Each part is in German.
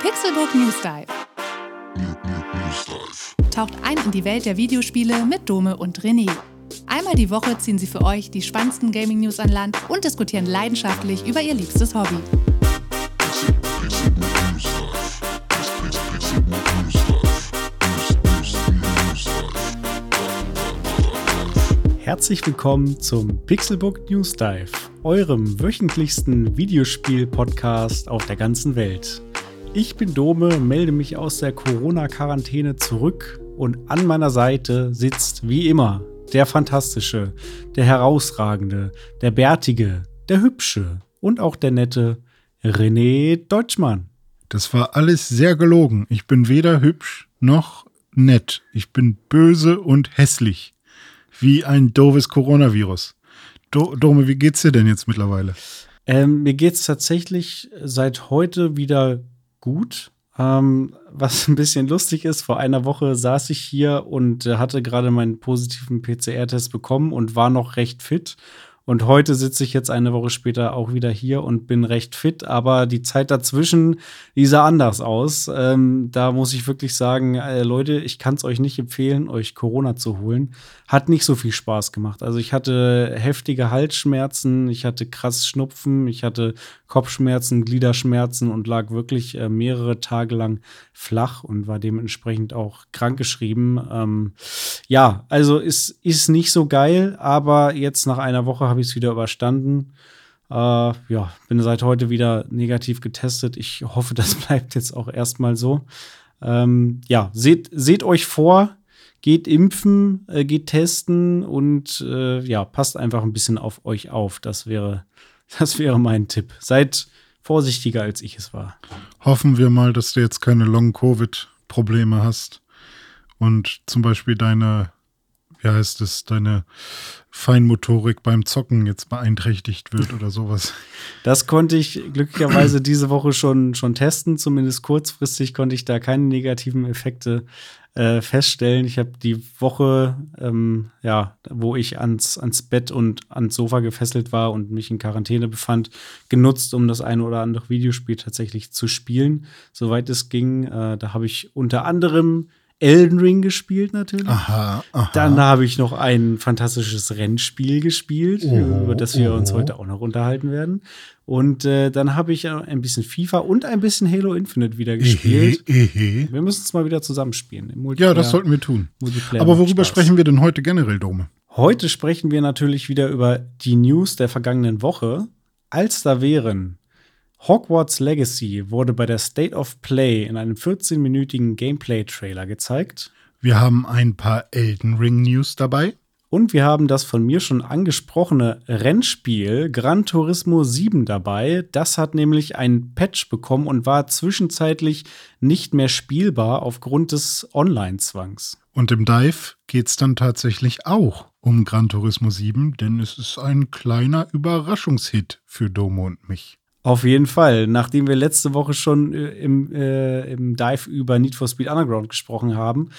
Pixelbook News Dive. Taucht ein in die Welt der Videospiele mit Dome und René. Einmal die Woche ziehen sie für euch die spannendsten Gaming-News an Land und diskutieren leidenschaftlich über ihr liebstes Hobby. Herzlich willkommen zum Pixelbook News Dive, eurem wöchentlichsten Videospiel-Podcast auf der ganzen Welt. Ich bin Dome, melde mich aus der Corona-Quarantäne zurück und an meiner Seite sitzt wie immer der Fantastische, der Herausragende, der Bärtige, der Hübsche und auch der nette René Deutschmann. Das war alles sehr gelogen. Ich bin weder hübsch noch nett. Ich bin böse und hässlich wie ein doofes Coronavirus. Do Dome, wie geht's dir denn jetzt mittlerweile? Ähm, mir geht's tatsächlich seit heute wieder gut. Ähm, was ein bisschen lustig ist, vor einer Woche saß ich hier und hatte gerade meinen positiven PCR-Test bekommen und war noch recht fit und heute sitze ich jetzt eine Woche später auch wieder hier und bin recht fit, aber die Zeit dazwischen, die sah anders aus. Ähm, da muss ich wirklich sagen, äh, Leute, ich kann es euch nicht empfehlen, euch Corona zu holen. Hat nicht so viel Spaß gemacht. Also ich hatte heftige Halsschmerzen, ich hatte krass Schnupfen, ich hatte Kopfschmerzen, Gliederschmerzen und lag wirklich äh, mehrere Tage lang flach und war dementsprechend auch krankgeschrieben. Ähm, ja, also ist, ist nicht so geil, aber jetzt nach einer Woche habe ich es wieder überstanden. Äh, ja, bin seit heute wieder negativ getestet. Ich hoffe, das bleibt jetzt auch erstmal so. Ähm, ja, seht, seht euch vor, geht impfen, äh, geht testen und äh, ja, passt einfach ein bisschen auf euch auf. Das wäre, das wäre mein Tipp. Seid vorsichtiger, als ich es war. Hoffen wir mal, dass du jetzt keine Long-Covid-Probleme hast und zum Beispiel deine wie heißt es, deine Feinmotorik beim Zocken jetzt beeinträchtigt wird oder sowas. Das konnte ich glücklicherweise diese Woche schon, schon testen. Zumindest kurzfristig konnte ich da keine negativen Effekte äh, feststellen. Ich habe die Woche, ähm, ja, wo ich ans, ans Bett und ans Sofa gefesselt war und mich in Quarantäne befand, genutzt, um das eine oder andere Videospiel tatsächlich zu spielen, soweit es ging. Äh, da habe ich unter anderem Elden Ring gespielt natürlich. Aha, aha. Dann habe ich noch ein fantastisches Rennspiel gespielt, Oh, über das wir oh. uns heute auch noch unterhalten werden. Und äh, dann habe ich ein bisschen FIFA und ein bisschen Halo Infinite wieder gespielt. Ehe, ehe. Wir müssen es mal wieder zusammenspielen. Im Ja, das sollten wir tun. Aber worüber Spaß. sprechen wir denn heute generell, Dome? Heute sprechen wir natürlich wieder über die News der vergangenen Woche. Als da wären Hogwarts Legacy wurde bei der State of Play in einem 14-minütigen Gameplay-Trailer gezeigt. Wir haben ein paar Elden Ring News dabei. Und wir haben das von mir schon angesprochene Rennspiel Gran Turismo 7 dabei. Das hat nämlich ein Patch bekommen und war zwischenzeitlich nicht mehr spielbar aufgrund des Online-Zwangs. Und im Dive geht es dann tatsächlich auch um Gran Turismo 7, denn es ist ein kleiner Überraschungshit für Domo und mich. Auf jeden Fall. Nachdem wir letzte Woche schon äh, im, äh, im Dive über Need for Speed Underground gesprochen haben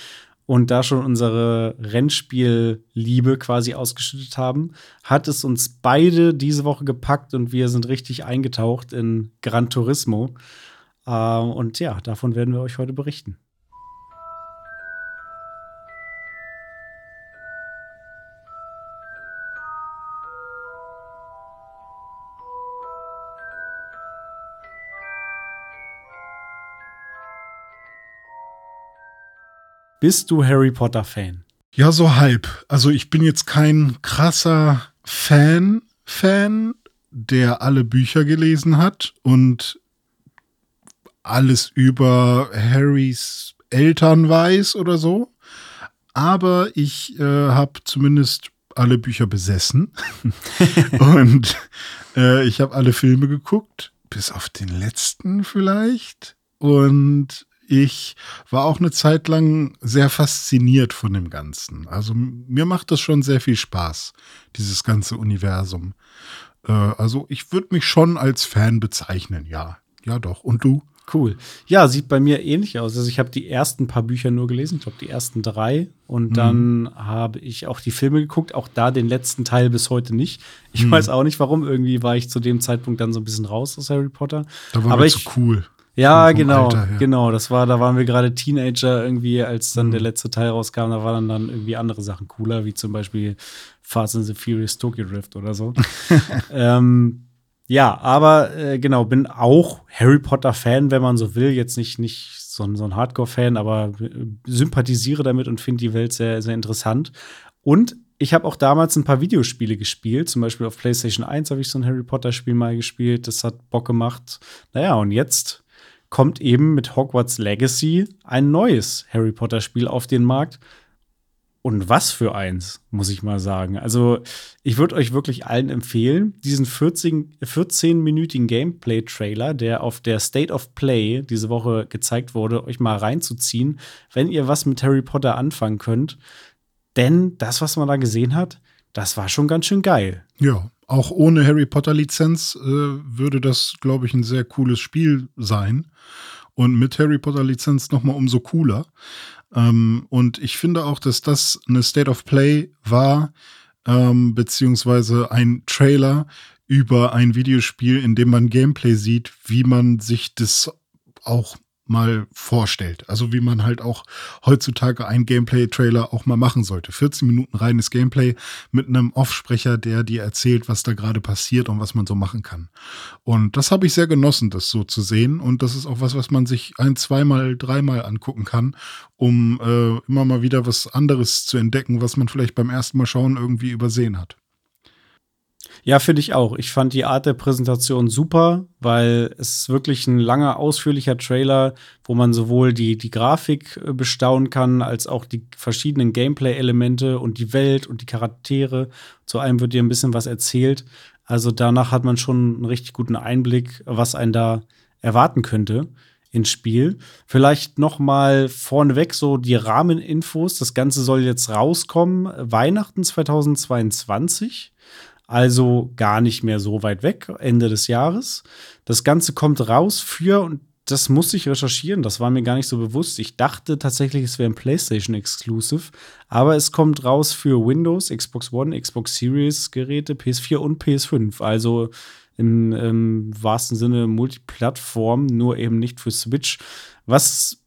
und da schon unsere Rennspielliebe quasi ausgeschüttet haben, hat es uns beide diese Woche gepackt und wir sind richtig eingetaucht in Gran Turismo. Äh, und ja, davon werden wir euch heute berichten. Bist du Harry Potter Fan? Ja, so halb. Also ich bin jetzt kein krasser Fan, Fan, der alle Bücher gelesen hat und alles über Harrys Eltern weiß oder so. Aber ich äh, habe zumindest alle Bücher besessen und äh, ich habe alle Filme geguckt, bis auf den letzten vielleicht. Und ich war auch eine Zeit lang sehr fasziniert von dem Ganzen. Also mir macht das schon sehr viel Spaß, dieses ganze Universum. Äh, also ich würde mich schon als Fan bezeichnen, ja. Ja doch. Und du? Cool. Ja, sieht bei mir ähnlich aus. Also ich habe die ersten paar Bücher nur gelesen, ich glaube die ersten drei. Und dann habe ich auch die Filme geguckt, auch da den letzten Teil bis heute nicht. Ich weiß auch nicht warum. Irgendwie war ich zu dem Zeitpunkt dann so ein bisschen raus aus Harry Potter. Da war Aber zu cool. Ja, genau, genau. Das war, da waren wir gerade Teenager irgendwie, als dann mhm. der letzte Teil rauskam. Da waren dann irgendwie andere Sachen cooler, wie zum Beispiel Fast and the Furious Tokyo Drift oder so. ähm, ja, aber äh, genau, bin auch Harry Potter-Fan, wenn man so will. Jetzt nicht, nicht so, ein, so ein Hardcore-Fan, aber äh, sympathisiere damit und finde die Welt sehr, sehr interessant. Und ich habe auch damals ein paar Videospiele gespielt. Zum Beispiel auf PlayStation 1 habe ich so ein Harry Potter-Spiel mal gespielt. Das hat Bock gemacht. Naja, und jetzt kommt eben mit Hogwarts Legacy ein neues Harry Potter-Spiel auf den Markt. Und was für eins, muss ich mal sagen. Also, ich würde euch wirklich allen empfehlen, diesen 14-minütigen Gameplay-Trailer, der auf der State of Play diese Woche gezeigt wurde, euch mal reinzuziehen, wenn ihr was mit Harry Potter anfangen könnt. Denn das, was man da gesehen hat, das war schon ganz schön geil. Ja, auch ohne Harry Potter-Lizenz äh, würde das, glaube ich, ein sehr cooles Spiel sein. Und mit Harry Potter-Lizenz nochmal umso cooler. Ähm, und ich finde auch, dass das eine State of Play war, ähm, beziehungsweise ein Trailer über ein Videospiel, in dem man Gameplay sieht, wie man sich das auch mal vorstellt. Also wie man halt auch heutzutage einen Gameplay-Trailer auch mal machen sollte. 14 Minuten reines Gameplay mit einem Offsprecher, der dir erzählt, was da gerade passiert und was man so machen kann. Und das habe ich sehr genossen, das so zu sehen. Und das ist auch was, was man sich ein, zweimal, dreimal angucken kann, um äh, immer mal wieder was anderes zu entdecken, was man vielleicht beim ersten Mal schauen irgendwie übersehen hat. Ja, finde ich auch. Ich fand die Art der Präsentation super, weil es ist wirklich ein langer, ausführlicher Trailer, wo man sowohl die, die Grafik äh, bestaunen kann, als auch die verschiedenen Gameplay-Elemente und die Welt und die Charaktere. Zu allem wird dir ein bisschen was erzählt. Also danach hat man schon einen richtig guten Einblick, was einen da erwarten könnte ins Spiel. Vielleicht noch mal vorneweg so die Rahmeninfos. Das Ganze soll jetzt rauskommen Weihnachten 2022 also gar nicht mehr so weit weg, Ende des Jahres. Das Ganze kommt raus für, und das musste ich recherchieren, das war mir gar nicht so bewusst. Ich dachte tatsächlich, es wäre ein PlayStation Exclusive, aber es kommt raus für Windows, Xbox One, Xbox Series Geräte, PS4 und PS5. Also im, im wahrsten Sinne Multiplattform, nur eben nicht für Switch. Was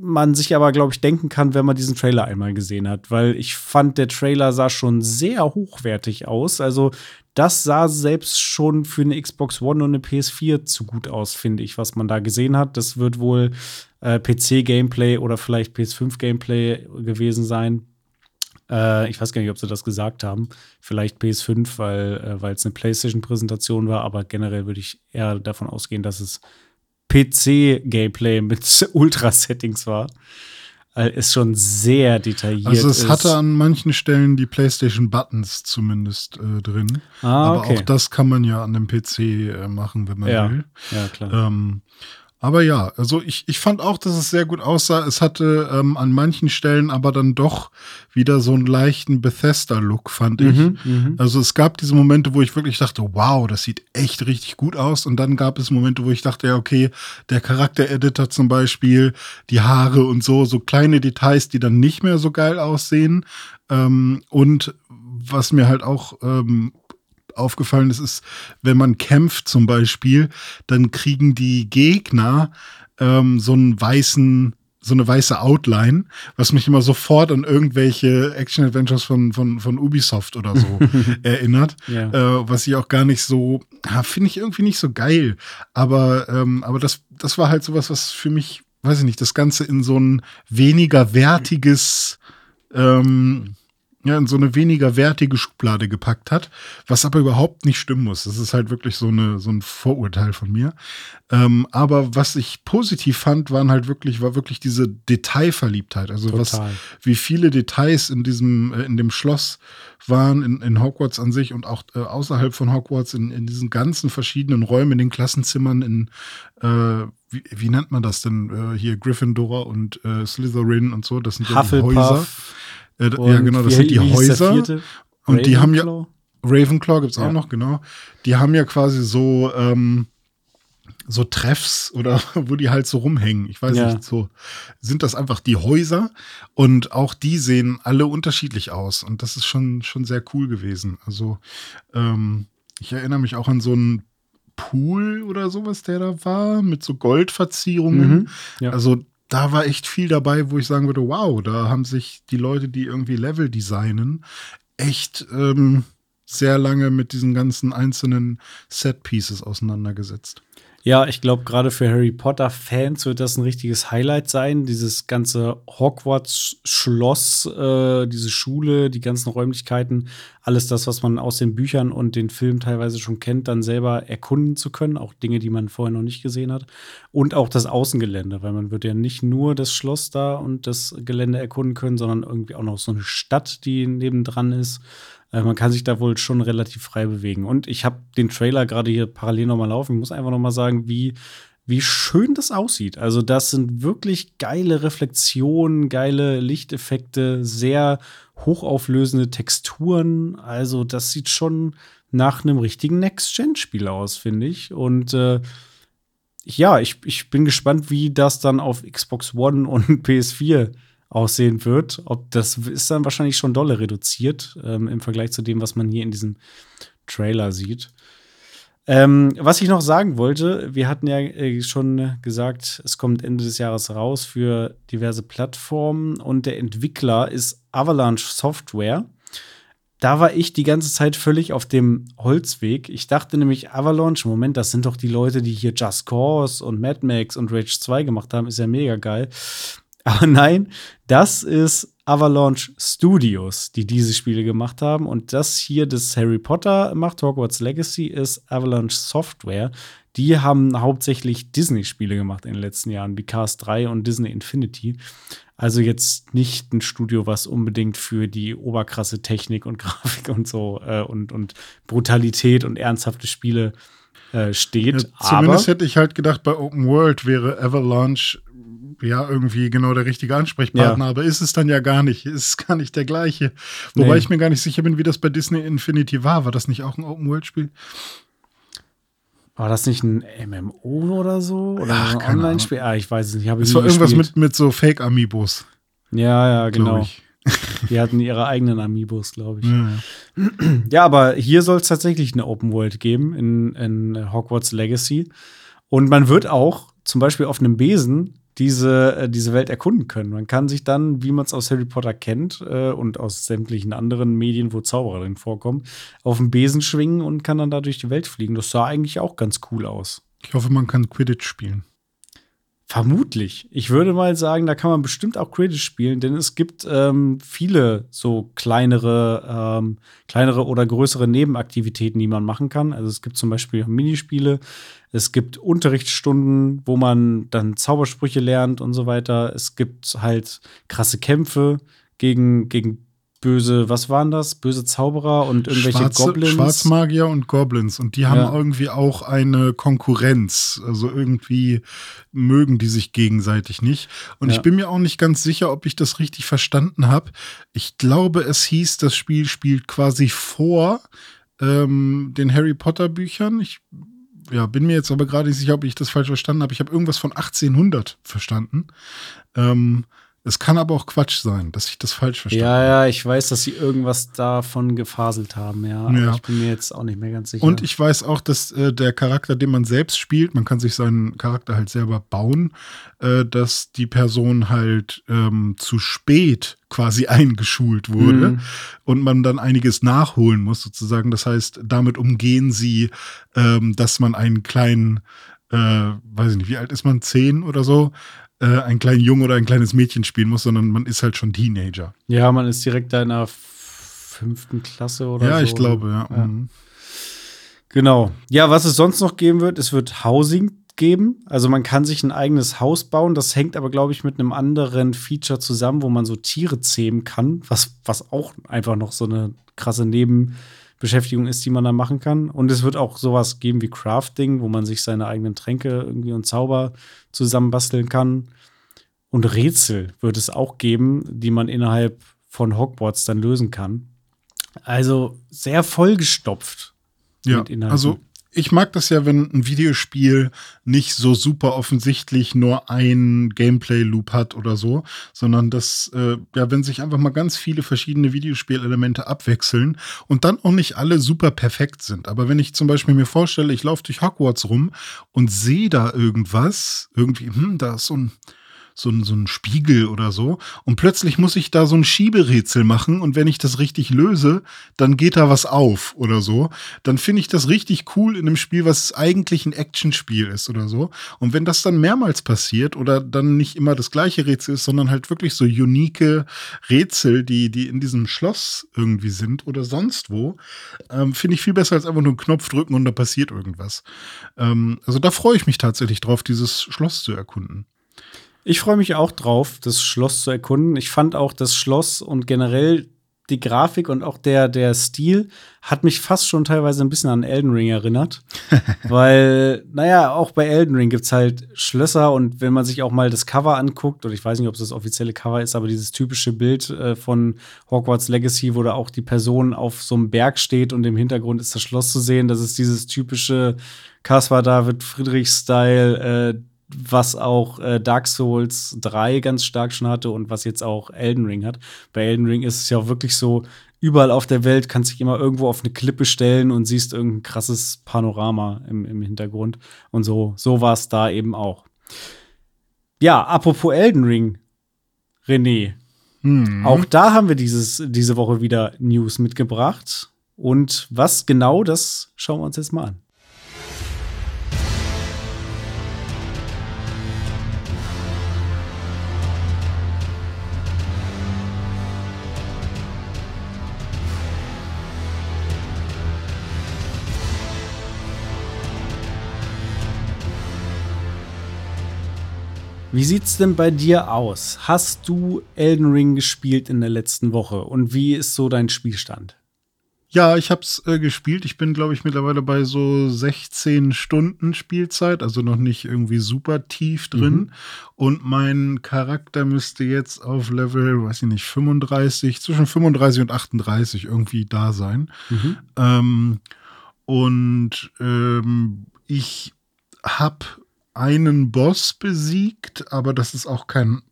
man sich aber, glaube ich, denken kann, wenn man diesen Trailer einmal gesehen hat, weil ich fand, der Trailer sah schon sehr hochwertig aus. Also, das sah selbst schon für eine Xbox One und eine PS4 zu gut aus, finde ich, was man da gesehen hat. Das wird wohl äh, PC-Gameplay oder vielleicht PS5-Gameplay gewesen sein. Äh, ich weiß gar nicht, ob sie das gesagt haben. Vielleicht PS5, weil äh, es eine PlayStation-Präsentation war, aber generell würde ich eher davon ausgehen, dass es PC-Gameplay mit Ultra-Settings war. Ist schon sehr detailliert. Also es ist. hatte an manchen Stellen die PlayStation-Buttons zumindest äh, drin. Ah, okay. Aber auch das kann man ja an dem PC äh, machen, wenn man ja. will. Ja, klar. Ähm, aber ja, also ich, ich fand auch, dass es sehr gut aussah. Es hatte ähm, an manchen Stellen aber dann doch wieder so einen leichten Bethesda-Look, fand ich. Mhm, mhm, also es gab diese Momente, wo ich wirklich dachte, wow, das sieht echt richtig gut aus. Und dann gab es Momente, wo ich dachte, ja, okay, der Charakter-Editor zum Beispiel, die Haare und so, so kleine Details, die dann nicht mehr so geil aussehen. Ähm, und was mir halt auch ähm, aufgefallen ist, ist, wenn man kämpft zum Beispiel, dann kriegen die Gegner ähm, so einen weißen so eine weiße Outline, was mich immer sofort an irgendwelche Action-Adventures von, von, von Ubisoft oder so erinnert. Ja. Äh, was ich auch gar nicht so, finde ich irgendwie nicht so geil. Aber, ähm, aber das, das war halt sowas, was für mich, weiß ich nicht, das Ganze in so ein weniger wertiges ähm, ja, in so eine weniger wertige Schublade gepackt hat, was aber überhaupt nicht stimmen muss. Das ist halt wirklich so, eine, so ein Vorurteil von mir. Ähm, aber was ich positiv fand, waren halt wirklich, war wirklich diese Detailverliebtheit. Also Total. was, wie viele Details in diesem, äh, in dem Schloss waren, in, in Hogwarts an sich und auch äh, außerhalb von Hogwarts, in, in diesen ganzen verschiedenen Räumen, in den Klassenzimmern, in äh, wie, wie, nennt man das denn? Äh, hier Gryffindor und äh, Slytherin und so, das sind ja Häuser. Äh, ja, genau, das sind die Häuser. Und die haben ja. Ravenclaw gibt es auch ja. noch, genau. Die haben ja quasi so, ähm, so Treffs oder wo die halt so rumhängen. Ich weiß ja. nicht, so sind das einfach die Häuser und auch die sehen alle unterschiedlich aus und das ist schon, schon sehr cool gewesen. Also ähm, ich erinnere mich auch an so ein Pool oder sowas, der da war, mit so Goldverzierungen. Mhm, ja. Also da war echt viel dabei, wo ich sagen würde, wow, da haben sich die Leute, die irgendwie Level designen, echt ähm, sehr lange mit diesen ganzen einzelnen Set-Pieces auseinandergesetzt. Ja, ich glaube, gerade für Harry Potter-Fans wird das ein richtiges Highlight sein. Dieses ganze Hogwarts-Schloss, äh, diese Schule, die ganzen Räumlichkeiten, alles das, was man aus den Büchern und den Filmen teilweise schon kennt, dann selber erkunden zu können. Auch Dinge, die man vorher noch nicht gesehen hat. Und auch das Außengelände, weil man wird ja nicht nur das Schloss da und das Gelände erkunden können, sondern irgendwie auch noch so eine Stadt, die nebendran ist. Äh, man kann sich da wohl schon relativ frei bewegen. Und ich habe den Trailer gerade hier parallel nochmal laufen. Ich muss einfach nochmal sagen, wie, wie schön das aussieht. Also, das sind wirklich geile Reflexionen, geile Lichteffekte, sehr hochauflösende Texturen. Also, das sieht schon nach einem richtigen Next-Gen-Spiel aus, finde ich. Und äh, ja, ich, ich bin gespannt, wie das dann auf Xbox One und PS4 aussehen wird. Ob das ist dann wahrscheinlich schon dolle reduziert ähm, im Vergleich zu dem, was man hier in diesem Trailer sieht. Ähm, was ich noch sagen wollte, wir hatten ja äh, schon gesagt, es kommt Ende des Jahres raus für diverse Plattformen und der Entwickler ist Avalanche Software. Da war ich die ganze Zeit völlig auf dem Holzweg. Ich dachte nämlich, Avalanche, Moment, das sind doch die Leute, die hier Just Cause und Mad Max und Rage 2 gemacht haben, ist ja mega geil. Aber nein, das ist Avalanche Studios, die diese Spiele gemacht haben. Und das hier, das Harry Potter macht, Hogwarts Legacy, ist Avalanche Software. Die haben hauptsächlich Disney-Spiele gemacht in den letzten Jahren, wie Cars 3 und Disney Infinity. Also jetzt nicht ein Studio, was unbedingt für die oberkrasse Technik und Grafik und so äh, und, und Brutalität und ernsthafte Spiele äh, steht. Ja, zumindest hätte ich halt gedacht, bei Open World wäre Avalanche ja irgendwie genau der richtige Ansprechpartner, ja. aber ist es dann ja gar nicht. Ist es gar nicht der gleiche. Wobei nee. ich mir gar nicht sicher bin, wie das bei Disney Infinity war. War das nicht auch ein Open-World-Spiel? War das nicht ein MMO oder so? Oder Ach, ein Online-Spiel? Ah, ich weiß es nicht. Es war irgendwas mit, mit so Fake-Amiibos. Ja, ja, genau. Die hatten ihre eigenen Amiibos, glaube ich. Ja. ja, aber hier soll es tatsächlich eine Open World geben in, in Hogwarts Legacy. Und man wird auch zum Beispiel auf einem Besen diese, äh, diese Welt erkunden können. Man kann sich dann, wie man es aus Harry Potter kennt äh, und aus sämtlichen anderen Medien, wo Zauberer drin vorkommen, auf den Besen schwingen und kann dann da durch die Welt fliegen. Das sah eigentlich auch ganz cool aus. Ich hoffe, man kann Quidditch spielen. Vermutlich. Ich würde mal sagen, da kann man bestimmt auch Quidditch spielen, denn es gibt ähm, viele so kleinere, ähm, kleinere oder größere Nebenaktivitäten, die man machen kann. Also es gibt zum Beispiel Minispiele, es gibt Unterrichtsstunden, wo man dann Zaubersprüche lernt und so weiter. Es gibt halt krasse Kämpfe gegen, gegen böse, was waren das? Böse Zauberer und irgendwelche Schwarze, Goblins. Schwarzmagier und Goblins. Und die haben ja. irgendwie auch eine Konkurrenz. Also irgendwie mögen die sich gegenseitig nicht. Und ja. ich bin mir auch nicht ganz sicher, ob ich das richtig verstanden habe. Ich glaube, es hieß, das Spiel spielt quasi vor ähm, den Harry Potter Büchern. Ich ja, bin mir jetzt aber gerade nicht sicher, ob ich das falsch verstanden habe. Ich habe irgendwas von 1800 verstanden. Ähm, es kann aber auch Quatsch sein, dass ich das falsch verstehe. Ja, ja, ich weiß, dass sie irgendwas davon gefaselt haben, ja. Aber ja. ich bin mir jetzt auch nicht mehr ganz sicher. Und ich weiß auch, dass äh, der Charakter, den man selbst spielt, man kann sich seinen Charakter halt selber bauen, äh, dass die Person halt ähm, zu spät quasi eingeschult wurde mhm. und man dann einiges nachholen muss, sozusagen. Das heißt, damit umgehen sie, ähm, dass man einen kleinen äh, weiß ich nicht, wie alt ist man, zehn oder so, äh, einen kleinen Jungen oder ein kleines Mädchen spielen muss, sondern man ist halt schon Teenager. Ja, man ist direkt da in der fünften Klasse oder ja, so. Ja, ich glaube, ja. ja. Mhm. Genau. Ja, was es sonst noch geben wird, es wird Housing geben. Also man kann sich ein eigenes Haus bauen. Das hängt aber, glaube ich, mit einem anderen Feature zusammen, wo man so Tiere zähmen kann, was, was auch einfach noch so eine krasse Neben- Beschäftigung ist, die man da machen kann. Und es wird auch sowas geben wie Crafting, wo man sich seine eigenen Tränke irgendwie und Zauber zusammenbasteln kann. Und Rätsel wird es auch geben, die man innerhalb von Hogwarts dann lösen kann. Also sehr vollgestopft. Ja, also ich mag das ja, wenn ein Videospiel nicht so super offensichtlich nur ein Gameplay-Loop hat oder so, sondern dass, äh, ja, wenn sich einfach mal ganz viele verschiedene Videospielelemente abwechseln und dann auch nicht alle super perfekt sind. Aber wenn ich zum Beispiel mir vorstelle, ich laufe durch Hogwarts rum und sehe da irgendwas, irgendwie, hm, da ist so ein so ein, so ein Spiegel oder so. Und plötzlich muss ich da so ein Schieberätsel machen. Und wenn ich das richtig löse, dann geht da was auf oder so. Dann finde ich das richtig cool in einem Spiel, was eigentlich ein Actionspiel ist oder so. Und wenn das dann mehrmals passiert oder dann nicht immer das gleiche Rätsel ist, sondern halt wirklich so unique Rätsel, die, die in diesem Schloss irgendwie sind oder sonst wo, ähm, finde ich viel besser als einfach nur einen Knopf drücken und da passiert irgendwas. Ähm, also da freue ich mich tatsächlich drauf, dieses Schloss zu erkunden. Ich freue mich auch drauf, das Schloss zu erkunden. Ich fand auch das Schloss und generell die Grafik und auch der, der Stil hat mich fast schon teilweise ein bisschen an Elden Ring erinnert. Weil, naja, auch bei Elden Ring gibt es halt Schlösser und wenn man sich auch mal das Cover anguckt, oder ich weiß nicht, ob es das offizielle Cover ist, aber dieses typische Bild äh, von Hogwarts Legacy, wo da auch die Person auf so einem Berg steht und im Hintergrund ist das Schloss zu sehen, das ist dieses typische Caspar David Friedrich-Style, äh, was auch äh, Dark Souls 3 ganz stark schon hatte und was jetzt auch Elden Ring hat. Bei Elden Ring ist es ja auch wirklich so, überall auf der Welt kannst du dich immer irgendwo auf eine Klippe stellen und siehst irgendein krasses Panorama im, im Hintergrund. Und so, so war es da eben auch. Ja, apropos Elden Ring, René. Mhm. Auch da haben wir dieses, diese Woche wieder News mitgebracht. Und was genau, das schauen wir uns jetzt mal an. Wie sieht's denn bei dir aus? Hast du Elden Ring gespielt in der letzten Woche und wie ist so dein Spielstand? Ja, ich hab's äh, gespielt. Ich bin, glaube ich, mittlerweile bei so 16 Stunden Spielzeit, also noch nicht irgendwie super tief drin. Mhm. Und mein Charakter müsste jetzt auf Level, weiß ich nicht, 35, zwischen 35 und 38 irgendwie da sein. Mhm. Ähm, und ähm, ich hab einen Boss besiegt, aber das ist auch kein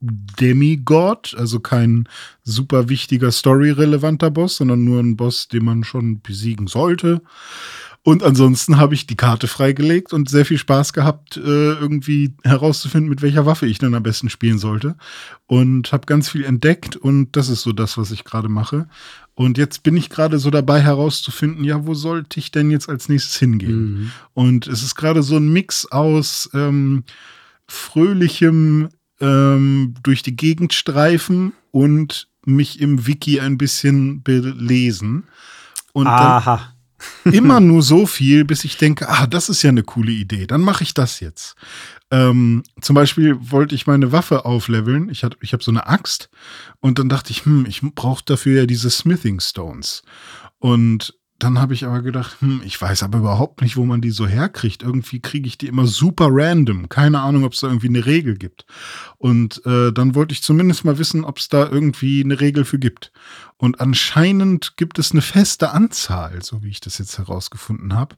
Demigod, also kein super wichtiger story-relevanter Boss, sondern nur ein Boss, den man schon besiegen sollte. Und ansonsten habe ich die Karte freigelegt und sehr viel Spaß gehabt, äh, irgendwie herauszufinden, mit welcher Waffe ich dann am besten spielen sollte. Und habe ganz viel entdeckt und das ist so das, was ich gerade mache. Und jetzt bin ich gerade so dabei herauszufinden, ja, wo sollte ich denn jetzt als nächstes hingehen? Mhm. Und es ist gerade so ein Mix aus ähm, fröhlichem ähm, durch die Gegend streifen und mich im Wiki ein bisschen belesen. Und Aha. immer nur so viel, bis ich denke, ah, das ist ja eine coole Idee, dann mache ich das jetzt. Ähm, zum Beispiel wollte ich meine Waffe aufleveln. Ich, ich habe so eine Axt und dann dachte ich, hm, ich brauche dafür ja diese Smithing Stones. Und dann habe ich aber gedacht, hm, ich weiß aber überhaupt nicht, wo man die so herkriegt. Irgendwie kriege ich die immer super random. Keine Ahnung, ob es da irgendwie eine Regel gibt. Und äh, dann wollte ich zumindest mal wissen, ob es da irgendwie eine Regel für gibt. Und anscheinend gibt es eine feste Anzahl, so wie ich das jetzt herausgefunden habe.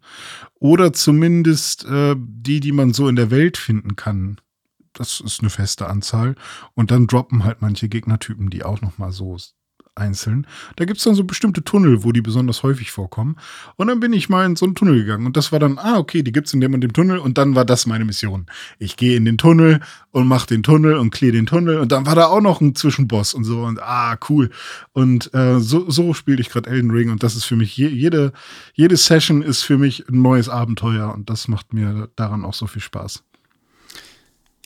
Oder zumindest äh, die, die man so in der Welt finden kann. Das ist eine feste Anzahl. Und dann droppen halt manche Gegnertypen, die auch noch mal so einzeln. Da gibt es dann so bestimmte Tunnel, wo die besonders häufig vorkommen. Und dann bin ich mal in so einen Tunnel gegangen. Und das war dann, ah, okay, die gibt es in dem und dem Tunnel. Und dann war das meine Mission. Ich gehe in den Tunnel und mache den Tunnel und clear den Tunnel. Und dann war da auch noch ein Zwischenboss und so. Und ah, cool. Und äh, so, so spiele ich gerade Elden Ring. Und das ist für mich, je, jede, jede Session ist für mich ein neues Abenteuer. Und das macht mir daran auch so viel Spaß.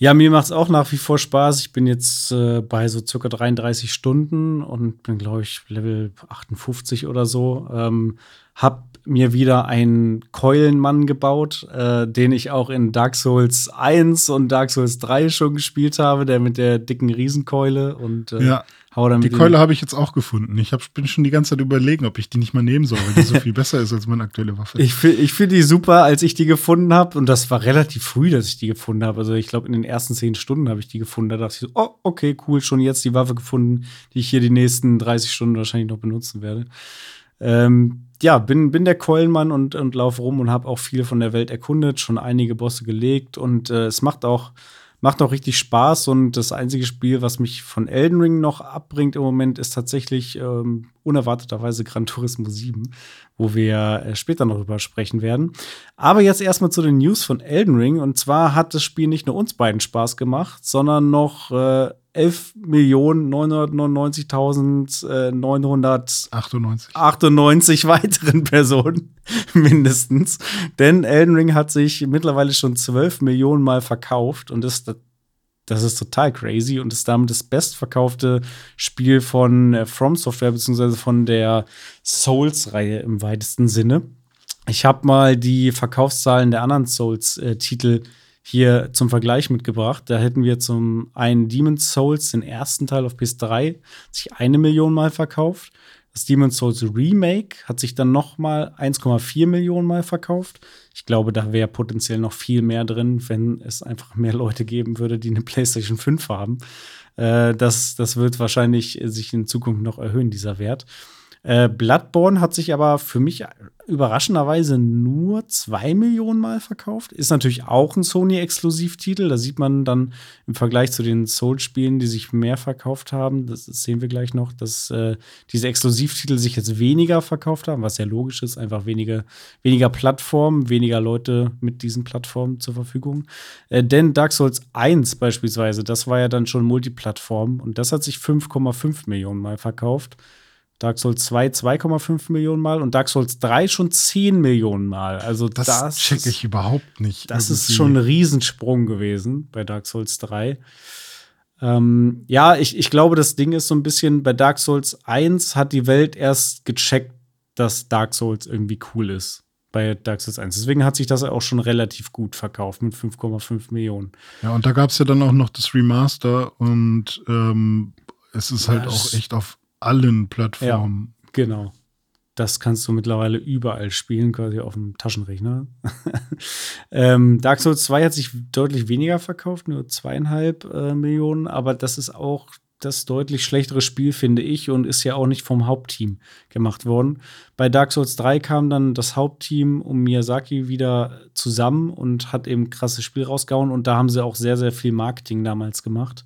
Ja, mir macht es auch nach wie vor Spaß. Ich bin jetzt äh, bei so circa 33 Stunden und bin, glaube ich, Level 58 oder so. Ähm, hab mir wieder einen Keulenmann gebaut, äh, den ich auch in Dark Souls 1 und Dark Souls 3 schon gespielt habe, der mit der dicken Riesenkeule und äh, ja. Hau dann Die Keule habe ich jetzt auch gefunden. Ich hab, bin schon die ganze Zeit überlegen, ob ich die nicht mal nehmen soll, weil die so viel besser ist als meine aktuelle Waffe. Ich, ich finde die super, als ich die gefunden habe und das war relativ früh, dass ich die gefunden habe. Also ich glaube, in den ersten zehn Stunden habe ich die gefunden. Da dachte ich so, oh, okay, cool, schon jetzt die Waffe gefunden, die ich hier die nächsten 30 Stunden wahrscheinlich noch benutzen werde. Ähm, ja, bin, bin der Keulenmann und, und laufe rum und habe auch viel von der Welt erkundet, schon einige Bosse gelegt und äh, es macht auch, macht auch richtig Spaß. Und das einzige Spiel, was mich von Elden Ring noch abbringt im Moment, ist tatsächlich ähm, unerwarteterweise Gran Turismo 7, wo wir äh, später noch drüber sprechen werden. Aber jetzt erstmal zu den News von Elden Ring. Und zwar hat das Spiel nicht nur uns beiden Spaß gemacht, sondern noch äh, 11.999.998 weiteren Personen mindestens. Denn Elden Ring hat sich mittlerweile schon 12 Millionen Mal verkauft und ist, das ist total crazy und ist damit das bestverkaufte Spiel von äh, From Software beziehungsweise von der Souls-Reihe im weitesten Sinne. Ich habe mal die Verkaufszahlen der anderen Souls-Titel äh, hier zum Vergleich mitgebracht. Da hätten wir zum einen Demon's Souls, den ersten Teil auf PS3, sich eine Million Mal verkauft. Das Demon's Souls Remake hat sich dann noch mal 1,4 Millionen Mal verkauft. Ich glaube, da wäre potenziell noch viel mehr drin, wenn es einfach mehr Leute geben würde, die eine PlayStation 5 haben. Äh, das, das wird wahrscheinlich sich in Zukunft noch erhöhen, dieser Wert. Äh, Bloodborne hat sich aber für mich überraschenderweise nur zwei Millionen Mal verkauft. Ist natürlich auch ein Sony-Exklusivtitel. Da sieht man dann im Vergleich zu den Souls-Spielen, die sich mehr verkauft haben, das sehen wir gleich noch, dass äh, diese Exklusivtitel sich jetzt weniger verkauft haben, was ja logisch ist. Einfach wenige, weniger Plattformen, weniger Leute mit diesen Plattformen zur Verfügung. Äh, denn Dark Souls 1 beispielsweise, das war ja dann schon Multiplattform und das hat sich 5,5 Millionen Mal verkauft. Dark Souls 2 2,5 Millionen Mal und Dark Souls 3 schon 10 Millionen Mal. Also das, das check ich überhaupt nicht. Das irgendwie. ist schon ein Riesensprung gewesen bei Dark Souls 3. Ähm, ja, ich, ich glaube, das Ding ist so ein bisschen, bei Dark Souls 1 hat die Welt erst gecheckt, dass Dark Souls irgendwie cool ist. Bei Dark Souls 1. Deswegen hat sich das auch schon relativ gut verkauft mit 5,5 Millionen. Ja, und da gab es ja dann auch noch das Remaster und ähm, es ist halt auch echt auf allen Plattformen. Ja, genau. Das kannst du mittlerweile überall spielen, quasi auf dem Taschenrechner. ähm, Dark Souls 2 hat sich deutlich weniger verkauft, nur zweieinhalb äh, Millionen, aber das ist auch das deutlich schlechtere Spiel, finde ich, und ist ja auch nicht vom Hauptteam gemacht worden. Bei Dark Souls 3 kam dann das Hauptteam um Miyazaki wieder zusammen und hat eben krasses Spiel rausgehauen und da haben sie auch sehr, sehr viel Marketing damals gemacht.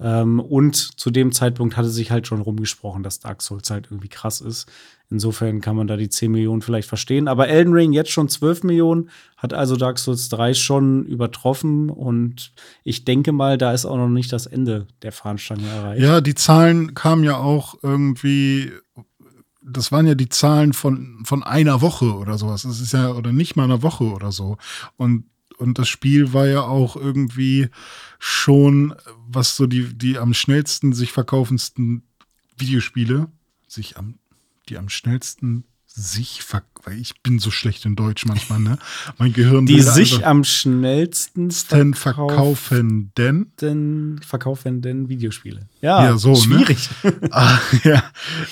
Ähm, und zu dem Zeitpunkt hatte sich halt schon rumgesprochen, dass Dark Souls halt irgendwie krass ist. Insofern kann man da die 10 Millionen vielleicht verstehen. Aber Elden Ring jetzt schon 12 Millionen, hat also Dark Souls 3 schon übertroffen. Und ich denke mal, da ist auch noch nicht das Ende der Fahnenstange erreicht. Ja, die Zahlen kamen ja auch irgendwie das waren ja die Zahlen von, von einer Woche oder sowas. Das ist ja, oder nicht mal einer Woche oder so. Und und das Spiel war ja auch irgendwie schon, was so die, die am schnellsten sich verkaufendsten Videospiele, sich am, die am schnellsten sich weil ich bin so schlecht in Deutsch manchmal, ne? Mein Gehirn die sich am schnellsten verkaufen denn verkaufen denn Videospiele. Ja, ja so ne? schwierig. Ne? ah, ja,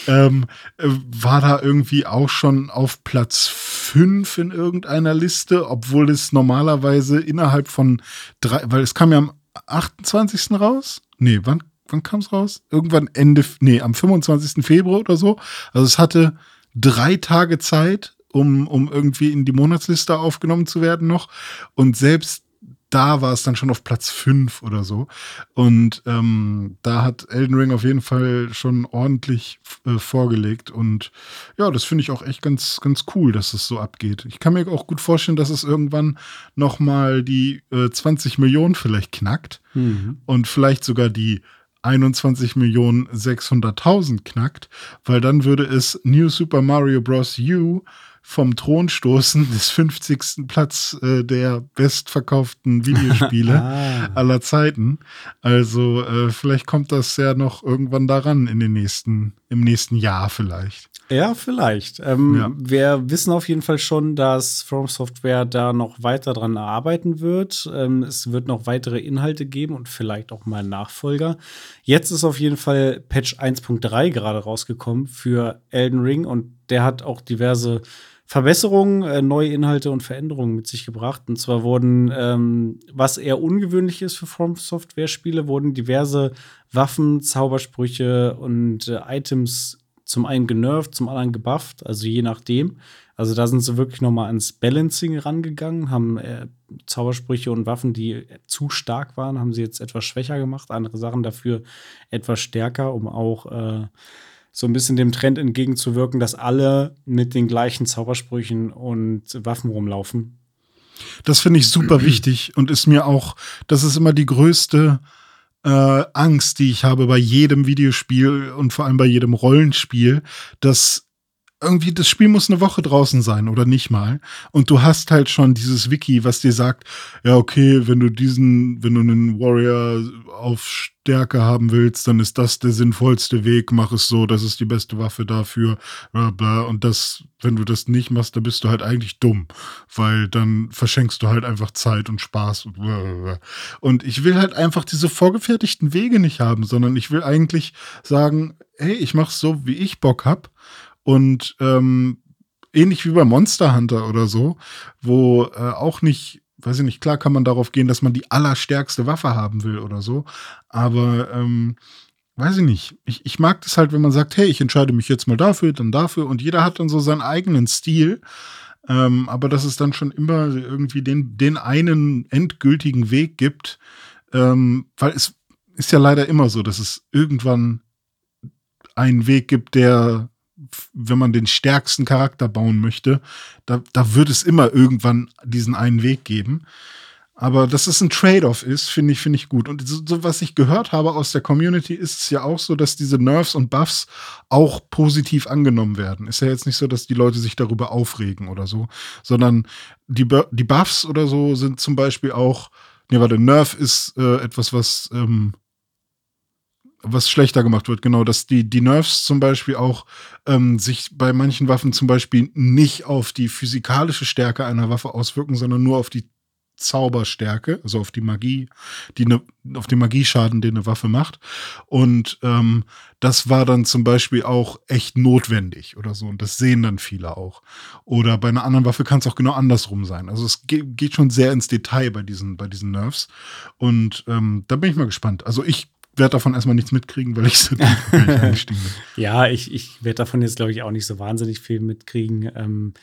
ähm, war da irgendwie auch schon auf Platz 5 in irgendeiner Liste, obwohl es normalerweise innerhalb von drei, weil es kam ja am 28. raus. Nee, wann wann kam es raus? Irgendwann Ende, nee, am 25. Februar oder so. Also es hatte drei Tage Zeit, um, um irgendwie in die Monatsliste aufgenommen zu werden noch. Und selbst da war es dann schon auf Platz 5 oder so. Und ähm, da hat Elden Ring auf jeden Fall schon ordentlich äh, vorgelegt. Und ja, das finde ich auch echt ganz, ganz cool, dass es so abgeht. Ich kann mir auch gut vorstellen, dass es irgendwann noch mal die äh, 20 Millionen vielleicht knackt. Mhm. Und vielleicht sogar die 21.600.000 knackt, weil dann würde es New Super Mario Bros. U vom Thron stoßen des 50. Platz äh, der bestverkauften Videospiele ah. aller Zeiten. Also äh, vielleicht kommt das ja noch irgendwann daran in den nächsten, im nächsten Jahr vielleicht. Ja, vielleicht. Ähm, ja. Wir wissen auf jeden Fall schon, dass From Software da noch weiter dran arbeiten wird. Ähm, es wird noch weitere Inhalte geben und vielleicht auch mal Nachfolger. Jetzt ist auf jeden Fall Patch 1.3 gerade rausgekommen für Elden Ring und der hat auch diverse Verbesserungen, äh, neue Inhalte und Veränderungen mit sich gebracht. Und zwar wurden, ähm, was eher ungewöhnlich ist für From Software-Spiele, wurden diverse Waffen, Zaubersprüche und äh, Items zum einen genervt, zum anderen gebufft, also je nachdem. Also da sind sie wirklich noch mal ans Balancing rangegangen, haben äh, Zaubersprüche und Waffen, die zu stark waren, haben sie jetzt etwas schwächer gemacht. Andere Sachen dafür etwas stärker, um auch äh, so ein bisschen dem Trend entgegenzuwirken, dass alle mit den gleichen Zaubersprüchen und Waffen rumlaufen. Das finde ich super wichtig und ist mir auch, das ist immer die größte äh, Angst, die ich habe bei jedem Videospiel und vor allem bei jedem Rollenspiel, dass irgendwie das Spiel muss eine Woche draußen sein oder nicht mal. Und du hast halt schon dieses Wiki, was dir sagt, ja, okay, wenn du diesen, wenn du einen Warrior auf Stärke haben willst, dann ist das der sinnvollste Weg, mach es so, das ist die beste Waffe dafür, bla bla. Und das, wenn du das nicht machst, dann bist du halt eigentlich dumm, weil dann verschenkst du halt einfach Zeit und Spaß. Und, bla und ich will halt einfach diese vorgefertigten Wege nicht haben, sondern ich will eigentlich sagen, hey, ich mach's so, wie ich Bock hab und ähm, ähnlich wie bei Monster Hunter oder so, wo äh, auch nicht, weiß ich nicht, klar kann man darauf gehen, dass man die allerstärkste Waffe haben will oder so. Aber ähm, weiß ich nicht. Ich, ich mag das halt, wenn man sagt, hey, ich entscheide mich jetzt mal dafür, dann dafür. Und jeder hat dann so seinen eigenen Stil. Ähm, aber dass es dann schon immer irgendwie den, den einen endgültigen Weg gibt, ähm, weil es ist ja leider immer so, dass es irgendwann einen Weg gibt, der wenn man den stärksten Charakter bauen möchte, da, da wird es immer irgendwann diesen einen Weg geben. Aber dass es ein Trade-off ist, finde ich, finde ich gut. Und so, so, was ich gehört habe aus der Community, ist es ja auch so, dass diese Nerves und Buffs auch positiv angenommen werden. Ist ja jetzt nicht so, dass die Leute sich darüber aufregen oder so, sondern die, die Buffs oder so sind zum Beispiel auch, nee, warte, Nerf ist äh, etwas, was ähm, was schlechter gemacht wird, genau, dass die, die Nerfs zum Beispiel auch ähm, sich bei manchen Waffen zum Beispiel nicht auf die physikalische Stärke einer Waffe auswirken, sondern nur auf die Zauberstärke, also auf die Magie, die ne, auf den Magieschaden, den eine Waffe macht. Und ähm, das war dann zum Beispiel auch echt notwendig oder so. Und das sehen dann viele auch. Oder bei einer anderen Waffe kann es auch genau andersrum sein. Also es geht, geht schon sehr ins Detail bei diesen, bei diesen Nerfs. Und ähm, da bin ich mal gespannt. Also ich werde davon erstmal nichts mitkriegen, weil ich so eingestiegen bin. Ja, ich, ich werde davon jetzt, glaube ich, auch nicht so wahnsinnig viel mitkriegen. Ähm,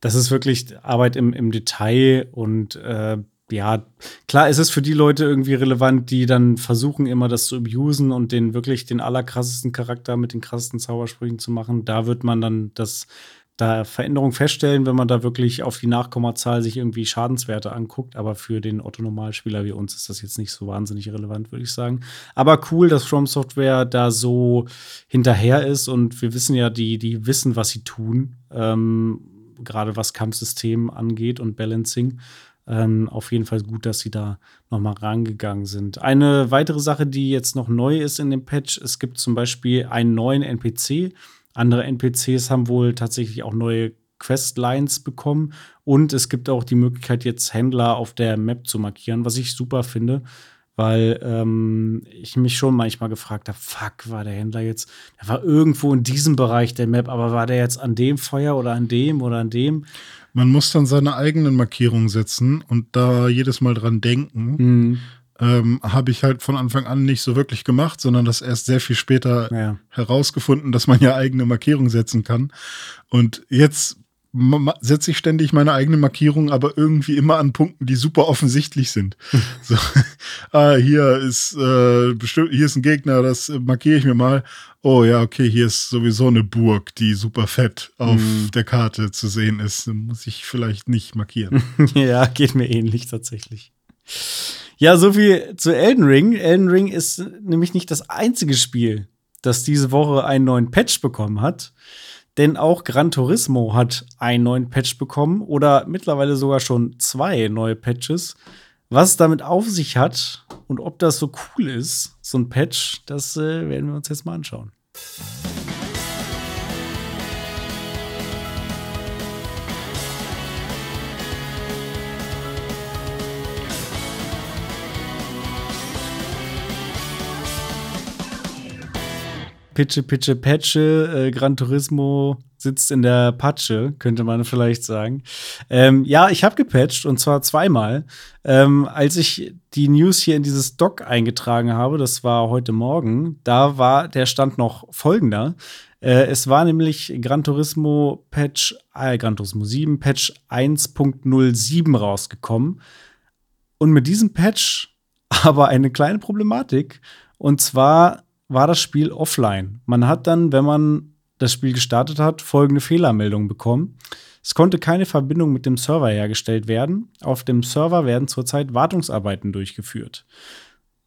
das ist wirklich Arbeit im, im Detail und äh, ja, klar ist es für die Leute irgendwie relevant, die dann versuchen, immer das zu abusen und den wirklich den allerkrassesten Charakter mit den krassesten Zaubersprüchen zu machen. Da wird man dann das da Veränderungen feststellen, wenn man da wirklich auf die Nachkommazahl sich irgendwie Schadenswerte anguckt. Aber für den Otto-Normalspieler wie uns ist das jetzt nicht so wahnsinnig relevant, würde ich sagen. Aber cool, dass From Software da so hinterher ist und wir wissen ja, die, die wissen, was sie tun. Ähm, Gerade was Kampfsystem angeht und Balancing. Ähm, auf jeden Fall gut, dass sie da nochmal rangegangen sind. Eine weitere Sache, die jetzt noch neu ist in dem Patch, es gibt zum Beispiel einen neuen NPC, andere NPCs haben wohl tatsächlich auch neue Questlines bekommen und es gibt auch die Möglichkeit, jetzt Händler auf der Map zu markieren, was ich super finde, weil ähm, ich mich schon manchmal gefragt habe: Fuck, war der Händler jetzt, der war irgendwo in diesem Bereich der Map, aber war der jetzt an dem Feuer oder an dem oder an dem? Man muss dann seine eigenen Markierungen setzen und da jedes Mal dran denken. Mhm ähm, habe ich halt von Anfang an nicht so wirklich gemacht, sondern das erst sehr viel später ja. herausgefunden, dass man ja eigene Markierung setzen kann. Und jetzt setze ich ständig meine eigene Markierung, aber irgendwie immer an Punkten, die super offensichtlich sind. so, ah, hier ist äh, bestimmt, hier ist ein Gegner, das markiere ich mir mal. Oh ja, okay, hier ist sowieso eine Burg, die super fett auf mm. der Karte zu sehen ist. Muss ich vielleicht nicht markieren. ja, geht mir ähnlich tatsächlich. Ja, so viel zu Elden Ring. Elden Ring ist nämlich nicht das einzige Spiel, das diese Woche einen neuen Patch bekommen hat. Denn auch Gran Turismo hat einen neuen Patch bekommen oder mittlerweile sogar schon zwei neue Patches. Was es damit auf sich hat und ob das so cool ist, so ein Patch, das äh, werden wir uns jetzt mal anschauen. Pitsche, Pitsche, Patche, äh, Gran Turismo sitzt in der Patsche, könnte man vielleicht sagen. Ähm, ja, ich habe gepatcht und zwar zweimal. Ähm, als ich die News hier in dieses Doc eingetragen habe, das war heute Morgen, da war der Stand noch folgender. Äh, es war nämlich Gran Turismo Patch, äh, Gran Turismo 7 Patch 1.07 rausgekommen. Und mit diesem Patch aber eine kleine Problematik. Und zwar war das Spiel offline. Man hat dann, wenn man das Spiel gestartet hat, folgende Fehlermeldung bekommen. Es konnte keine Verbindung mit dem Server hergestellt werden. Auf dem Server werden zurzeit Wartungsarbeiten durchgeführt.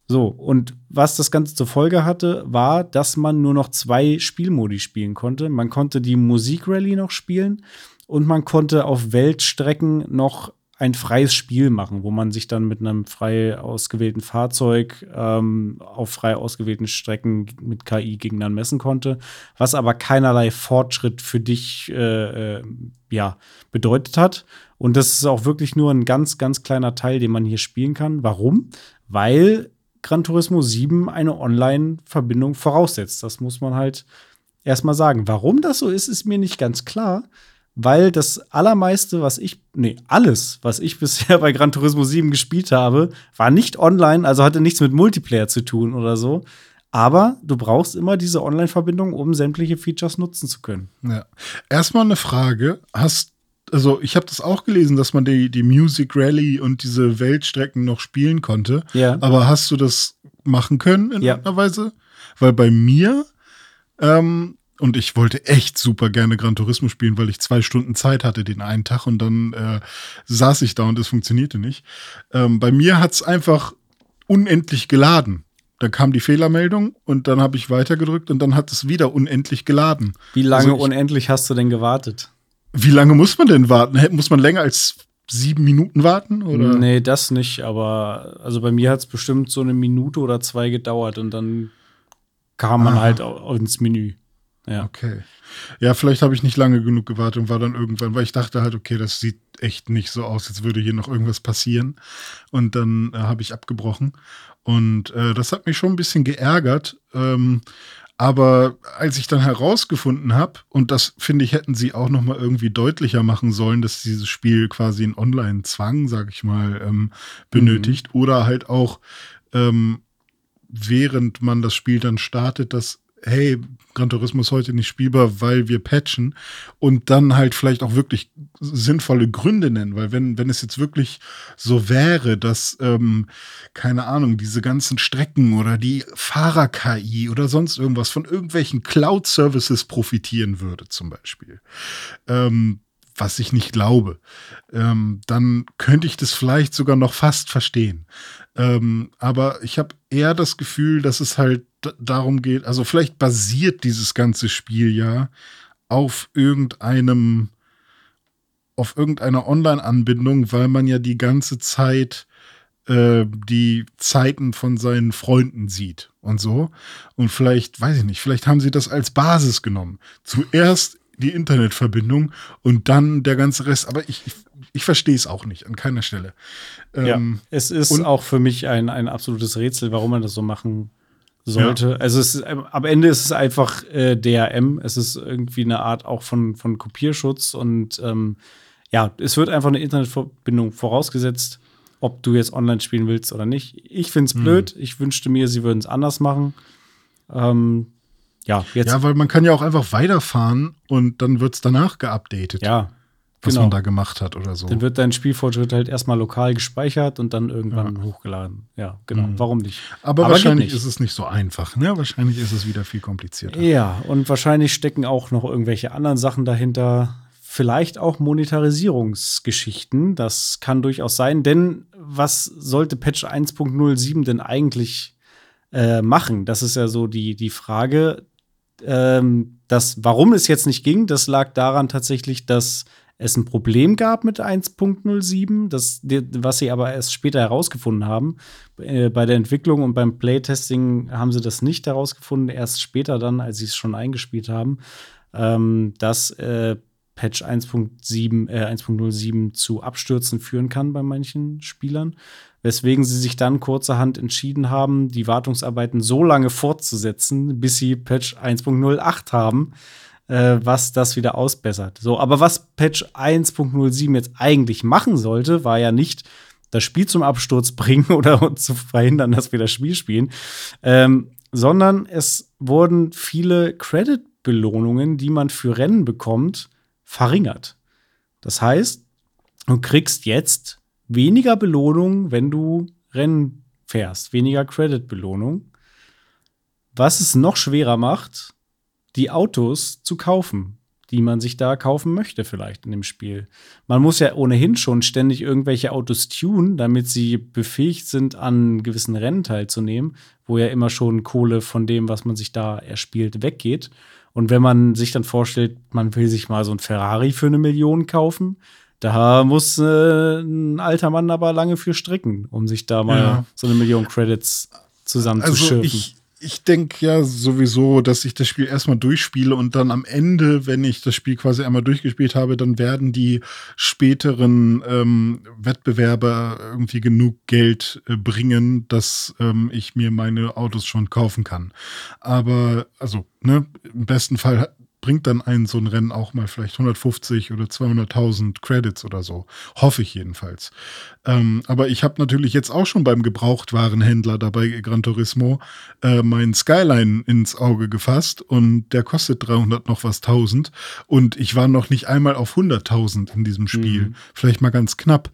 So, und was das Ganze zur Folge hatte, war, dass man nur noch zwei Spielmodi spielen konnte. Man konnte die Musikrally noch spielen und man konnte auf Weltstrecken noch ein freies Spiel machen, wo man sich dann mit einem frei ausgewählten Fahrzeug ähm, auf frei ausgewählten Strecken mit KI gegeneinander messen konnte, was aber keinerlei Fortschritt für dich äh, äh, ja, bedeutet hat. Und das ist auch wirklich nur ein ganz, ganz kleiner Teil, den man hier spielen kann. Warum? Weil Gran Turismo 7 eine Online-Verbindung voraussetzt. Das muss man halt erstmal sagen. Warum das so ist, ist mir nicht ganz klar weil das allermeiste, was ich, nee, alles, was ich bisher bei Gran Turismo 7 gespielt habe, war nicht online, also hatte nichts mit Multiplayer zu tun oder so. Aber du brauchst immer diese Online-Verbindung, um sämtliche Features nutzen zu können. Ja. Erstmal eine Frage. Hast, also ich habe das auch gelesen, dass man die, die Music Rally und diese Weltstrecken noch spielen konnte. Ja. Aber hast du das machen können in Ja. irgendeiner Weise? Weil bei mir ähm, und ich wollte echt super gerne Gran Turismo spielen, weil ich zwei Stunden Zeit hatte den einen Tag und dann äh, saß ich da und es funktionierte nicht. Ähm, bei mir hat es einfach unendlich geladen. Da kam die Fehlermeldung und dann habe ich weitergedrückt und dann hat es wieder unendlich geladen. Wie lange Also ich- unendlich hast du denn gewartet? Wie lange muss man denn warten? Muss man länger als sieben Minuten warten? Oder? Nee, das nicht, aber also bei mir hat es bestimmt so eine Minute oder zwei gedauert und dann kam man Ah. halt ins Menü. Ja. Okay. Ja, vielleicht habe ich nicht lange genug gewartet und war dann irgendwann, weil ich dachte halt, okay, das sieht echt nicht so aus, als würde hier noch irgendwas passieren. Und dann äh, habe ich abgebrochen. Und äh, das hat mich schon ein bisschen geärgert. Ähm, aber als ich dann herausgefunden habe, und das finde ich, hätten sie auch noch mal irgendwie deutlicher machen sollen, dass dieses Spiel quasi einen Online-Zwang, sag ich mal, ähm, benötigt. Oder halt auch, ähm, während man das Spiel dann startet, dass, hey, Gran Turismo ist heute nicht spielbar, weil wir patchen und dann halt vielleicht auch wirklich sinnvolle Gründe nennen, weil wenn, wenn es jetzt wirklich so wäre, dass, ähm, keine Ahnung, diese ganzen Strecken oder die Fahrer-KI oder sonst irgendwas von irgendwelchen Cloud-Services profitieren würde, zum Beispiel, ähm, was ich nicht glaube, ähm, dann könnte ich das vielleicht sogar noch fast verstehen. Ähm, aber ich habe eher das Gefühl, dass es halt darum geht, also vielleicht basiert dieses ganze Spiel ja auf irgendeinem, auf irgendeiner Online-Anbindung, weil man ja die ganze Zeit äh, die Zeiten von seinen Freunden sieht und so. Und vielleicht, weiß ich nicht, vielleicht haben sie das als Basis genommen. Zuerst die Internetverbindung und dann der ganze Rest. Aber ich, ich, ich verstehe es auch nicht, an keiner Stelle. Ja, Ähm, es ist auch für mich ein, ein absolutes Rätsel, warum man das so machen sollte. Also es ist, am Ende ist es einfach äh, DRM. Es ist irgendwie eine Art auch von, von Kopierschutz und ähm, ja, es wird einfach eine Internetverbindung vorausgesetzt, ob du jetzt online spielen willst oder nicht. Ich finde es Hm. blöd. Ich wünschte mir, sie würden es anders machen. Ähm, ja, jetzt. Ja, weil man kann ja auch einfach weiterfahren und dann wird es danach geupdatet, ja, was genau. man da gemacht hat oder so. Dann wird dein Spielfortschritt halt erstmal lokal gespeichert und dann irgendwann hochgeladen. Ja, genau. Mhm. Warum nicht? aber, aber wahrscheinlich nicht. ist es nicht so einfach. Ne? Wahrscheinlich ist es wieder viel komplizierter. Ja, und wahrscheinlich stecken auch noch irgendwelche anderen Sachen dahinter. Vielleicht auch Monetarisierungsgeschichten. Das kann durchaus sein. Denn was sollte Patch 1.07 denn eigentlich äh, machen? Das ist ja so die, die Frage. Ähm, das, warum es jetzt nicht ging, das lag daran tatsächlich, dass es ein Problem gab mit 1.07, das, die- was sie aber erst später herausgefunden haben. Äh, bei der Entwicklung und beim Playtesting haben sie das nicht herausgefunden, erst später dann, als sie es schon eingespielt haben, ähm, dass äh, Patch 1.7, äh, 1.07 zu Abstürzen führen kann bei manchen Spielern. Weswegen sie sich dann kurzerhand entschieden haben, die Wartungsarbeiten so lange fortzusetzen, bis sie Patch 1.08 haben. Äh, was das wieder ausbessert. So, aber was Patch 1.07 jetzt eigentlich machen sollte, war ja nicht das Spiel zum Absturz bringen oder zu verhindern, dass wir das Spiel spielen, ähm, sondern es wurden viele Credit-Belohnungen, die man für Rennen bekommt, verringert. Das heißt, du kriegst jetzt weniger Belohnung, wenn du Rennen fährst, weniger Credit-Belohnung. Was es noch schwerer macht, die Autos zu kaufen, die man sich da kaufen möchte, vielleicht in dem Spiel. Man muss ja ohnehin schon ständig irgendwelche Autos tunen, damit sie befähigt sind, an gewissen Rennen teilzunehmen, wo ja immer schon Kohle von dem, was man sich da erspielt, weggeht. Und wenn man sich dann vorstellt, man will sich mal so ein Ferrari für eine Million kaufen, da muss äh, ein alter Mann aber lange für stricken, um sich da mal ja. so eine Million Credits zusammenzuschürfen. Also ich, denke ja sowieso, dass ich das Spiel erstmal durchspiele und dann am Ende, wenn ich das Spiel quasi einmal durchgespielt habe, dann werden die späteren ähm, Wettbewerber irgendwie genug Geld äh, bringen, dass ähm, ich mir meine Autos schon kaufen kann. Aber, also, ne, im besten Fall bringt dann ein so ein Rennen auch mal vielleicht 150 oder 200.000 Credits oder so. Hoffe ich jedenfalls. Ähm, aber ich habe natürlich jetzt auch schon beim Gebrauchtwarenhändler dabei Gran Turismo äh, meinen Skyline ins Auge gefasst und der kostet 300 noch was 1000 und ich war noch nicht einmal auf 100.000 in diesem Spiel. Mhm. Vielleicht mal ganz knapp.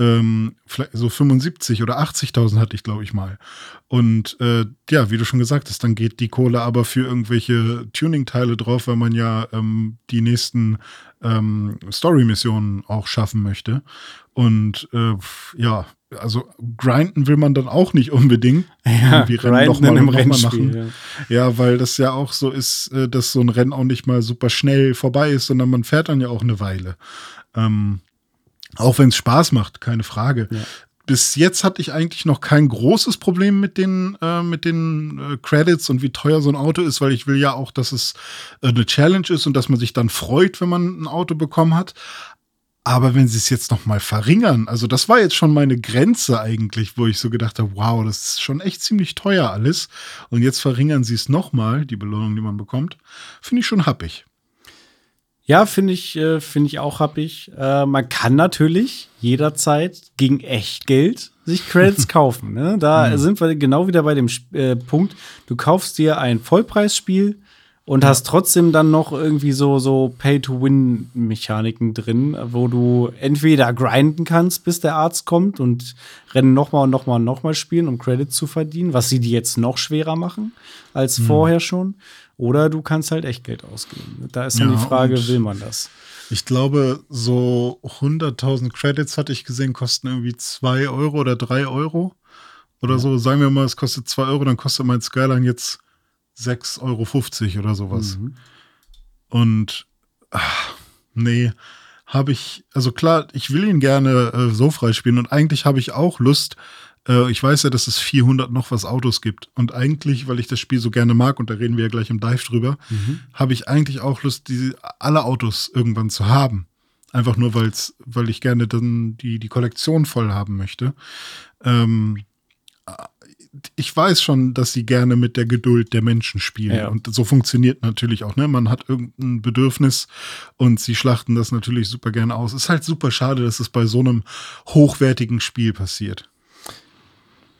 Ähm, so 75 oder 80.000 hatte ich, glaube ich, mal. Und äh, ja, wie du schon gesagt hast, dann geht die Kohle aber für irgendwelche Tuning-Teile drauf, weil man ja ähm, die nächsten ähm, Story-Missionen auch schaffen möchte. Und äh, ja, also grinden will man dann auch nicht unbedingt. Ja, Irgendwie Rennen nochmal noch mal machen. Ja. ja. weil das ja auch so ist, äh, dass so ein Rennen auch nicht mal super schnell vorbei ist, sondern man fährt dann ja auch eine Weile. Ähm, auch wenn es Spaß macht, keine Frage. Ja bis jetzt hatte ich eigentlich noch kein großes Problem mit den, äh, mit den äh, Credits und wie teuer so ein Auto ist, weil ich will ja auch, dass es äh, eine Challenge ist und dass man sich dann freut, wenn man ein Auto bekommen hat. Aber wenn sie es jetzt noch mal verringern, also das war jetzt schon meine Grenze eigentlich, wo ich so gedacht habe, wow, das ist schon echt ziemlich teuer alles. Und jetzt verringern sie es noch mal, die Belohnung, die man bekommt, finde ich schon happig. Ja, finde ich, äh, finde ich auch happig. Äh, man kann natürlich jederzeit gegen echt Geld sich Credits kaufen. Ne? Da mhm. sind wir genau wieder bei dem äh, Punkt. Du kaufst dir ein Vollpreisspiel und ja. hast trotzdem dann noch irgendwie so, so Pay-to-Win-Mechaniken drin, wo du entweder grinden kannst, bis der Arzt kommt und Rennen nochmal und nochmal und nochmal spielen, um Credits zu verdienen, was sie dir jetzt noch schwerer machen als mhm. vorher schon. Oder du kannst halt echt Geld ausgeben. Da ist dann ja, die Frage, will man das? Ich glaube, so 100.000 Credits hatte ich gesehen, kosten irgendwie 2 Euro oder 3 Euro. Oder ja. so. Sagen wir mal, es kostet 2 Euro, dann kostet mein Skyline jetzt 6,50 Euro oder sowas. Mhm. Und ach, nee, habe ich, also klar, ich will ihn gerne äh, so freispielen und eigentlich habe ich auch Lust, äh, ich weiß ja, dass es 400 noch was Autos gibt. Und eigentlich, weil ich das Spiel so gerne mag, und da reden wir ja gleich im Dive drüber, mhm. habe ich eigentlich auch Lust, diese, alle Autos irgendwann zu haben. Einfach nur, weil's, weil ich gerne dann die, die Kollektion voll haben möchte. Ähm, ich weiß schon, dass sie gerne mit der Geduld der Menschen spielen. Ja. Und so funktioniert natürlich auch. Ne? Man hat irgendein Bedürfnis und sie schlachten das natürlich super gerne aus. Ist halt super schade, dass es bei so einem hochwertigen Spiel passiert.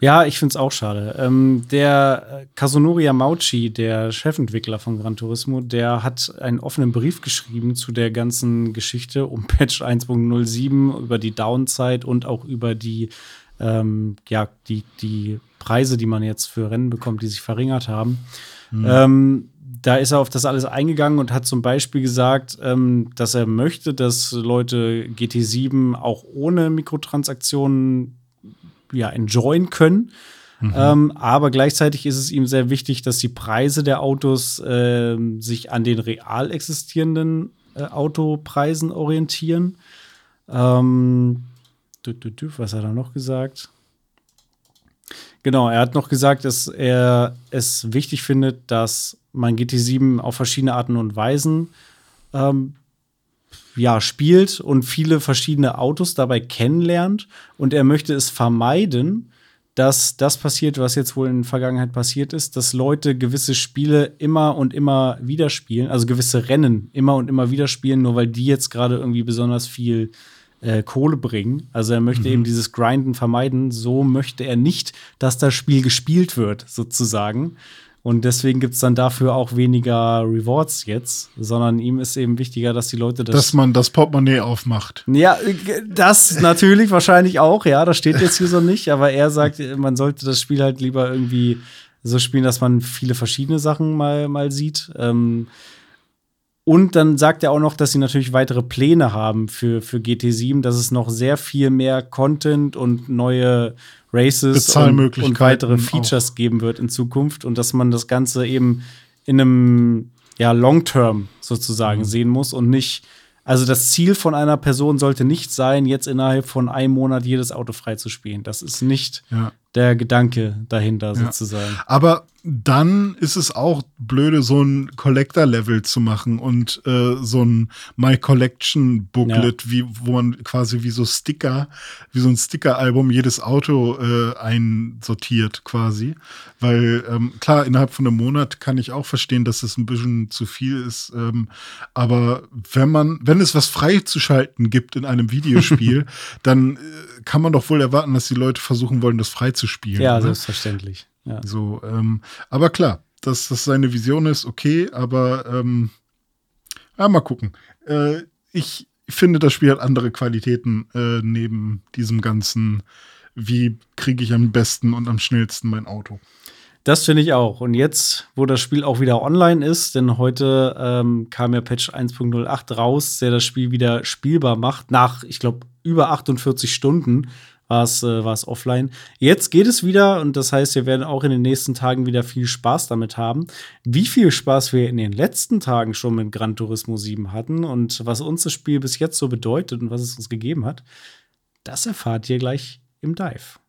Ja, ich finde es auch schade. Ähm, der äh, Kazunori Yamauchi, der Chefentwickler von Gran Turismo, der hat einen offenen Brief geschrieben zu der ganzen Geschichte um Patch 1.07, über die Downside und auch über die, ähm, ja, die, die Preise, die man jetzt für Rennen bekommt, die sich verringert haben. Mhm. Ähm, da ist er auf das alles eingegangen und hat zum Beispiel gesagt, ähm, dass er möchte, dass Leute GT7 auch ohne Mikrotransaktionen ja, enjoyen können. Mhm. Ähm, aber gleichzeitig ist es ihm sehr wichtig, dass die Preise der Autos äh, sich an den real existierenden äh, Autopreisen orientieren. Ähm, was hat er noch gesagt? Genau, er hat noch gesagt, dass er es wichtig findet, dass man GT7 auf verschiedene Arten und Weisen ähm, ja, spielt und viele verschiedene Autos dabei kennenlernt. Und er möchte es vermeiden, dass das passiert, was jetzt wohl in der Vergangenheit passiert ist, dass Leute gewisse Spiele immer und immer wieder spielen, also gewisse Rennen immer und immer wieder spielen, nur weil die jetzt gerade irgendwie besonders viel äh, Kohle bringen. Also er möchte mhm. eben dieses Grinden vermeiden. So möchte er nicht, dass das Spiel gespielt wird, sozusagen. Und deswegen gibt es dann dafür auch weniger Rewards jetzt, sondern ihm ist eben wichtiger, dass die Leute das. Dass man das Portemonnaie aufmacht. Ja, das natürlich wahrscheinlich auch, ja, das steht jetzt hier so nicht, aber er sagt, man sollte das Spiel halt lieber irgendwie so spielen, dass man viele verschiedene Sachen mal, mal sieht. Ähm, und dann sagt er auch noch, dass sie natürlich weitere Pläne haben für, für GT7, dass es noch sehr viel mehr Content und neue Races und, und, weitere Features auch. geben wird in Zukunft und dass man das Ganze eben in einem ja, Long-Term sozusagen mhm. sehen muss und nicht, also das Ziel von einer Person sollte nicht sein, jetzt innerhalb von einem Monat jedes Auto freizuspielen. Das ist nicht ja. Der Gedanke dahinter ja. sozusagen. Aber dann ist es auch blöde, so ein Collector-Level zu machen und äh, so ein My Collection Booklet, ja. wie, wo man quasi wie so Sticker, wie so ein Sticker-Album jedes Auto äh, einsortiert quasi. Weil ähm, klar, innerhalb von einem Monat kann ich auch verstehen, dass es ein bisschen zu viel ist. Ähm, aber wenn man, wenn es was freizuschalten gibt in einem Videospiel, dann äh, kann man doch wohl erwarten, dass die Leute versuchen wollen, das freizuspielen. Ja, oder? selbstverständlich. Ja. So, ähm, aber klar, dass das seine Vision ist, okay, aber ähm, ja, mal gucken. Äh, ich finde, das Spiel hat andere Qualitäten äh, neben diesem ganzen, wie kriege ich am besten und am schnellsten mein Auto. Das finde ich auch. Und jetzt, wo das Spiel auch wieder online ist, denn heute ähm, kam ja Patch 1.08 raus, der das Spiel wieder spielbar macht, nach, ich glaube, über 48 Stunden war es äh, offline. Jetzt geht es wieder und das heißt, wir werden auch in den nächsten Tagen wieder viel Spaß damit haben. Wie viel Spaß wir in den letzten Tagen schon mit Gran Turismo 7 hatten und was uns das Spiel bis jetzt so bedeutet und was es uns gegeben hat, das erfahrt ihr gleich im Dive.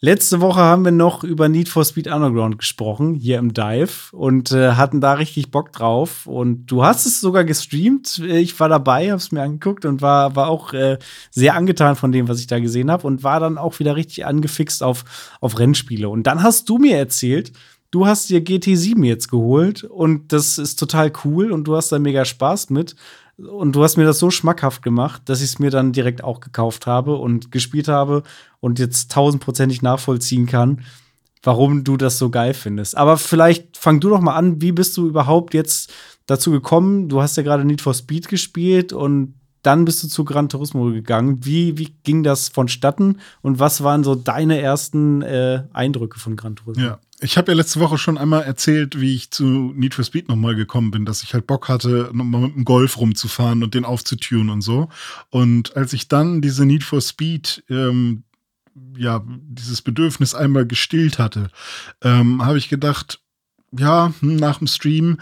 Letzte Woche haben wir noch über Need for Speed Underground gesprochen, hier im Dive, und äh, hatten da richtig Bock drauf. Und du hast es sogar gestreamt. Ich war dabei, hab's mir angeguckt und war, war auch äh, sehr angetan von dem, was ich da gesehen habe und war dann auch wieder richtig angefixt auf, auf Rennspiele. Und dann hast du mir erzählt, du hast dir GT7 jetzt geholt und das ist total cool und du hast da mega Spaß mit. Und du hast mir das so schmackhaft gemacht, dass ich es mir dann direkt auch gekauft habe und gespielt habe und jetzt tausendprozentig nachvollziehen kann, warum du das so geil findest. Aber vielleicht fang du doch mal an, wie bist du überhaupt jetzt dazu gekommen? Du hast ja gerade Need for Speed gespielt und dann bist du zu Gran Turismo gegangen. Wie, wie ging das vonstatten und was waren so deine ersten äh, Eindrücke von Gran Turismo? Ja, ich habe ja letzte Woche schon einmal erzählt, wie ich zu Need for Speed nochmal gekommen bin, dass ich halt Bock hatte, nochmal mit dem Golf rumzufahren und den aufzutunen und so. Und als ich dann diese Need for Speed, ähm, ja, dieses Bedürfnis einmal gestillt hatte, ähm, habe ich gedacht, ja, hm, nach dem Stream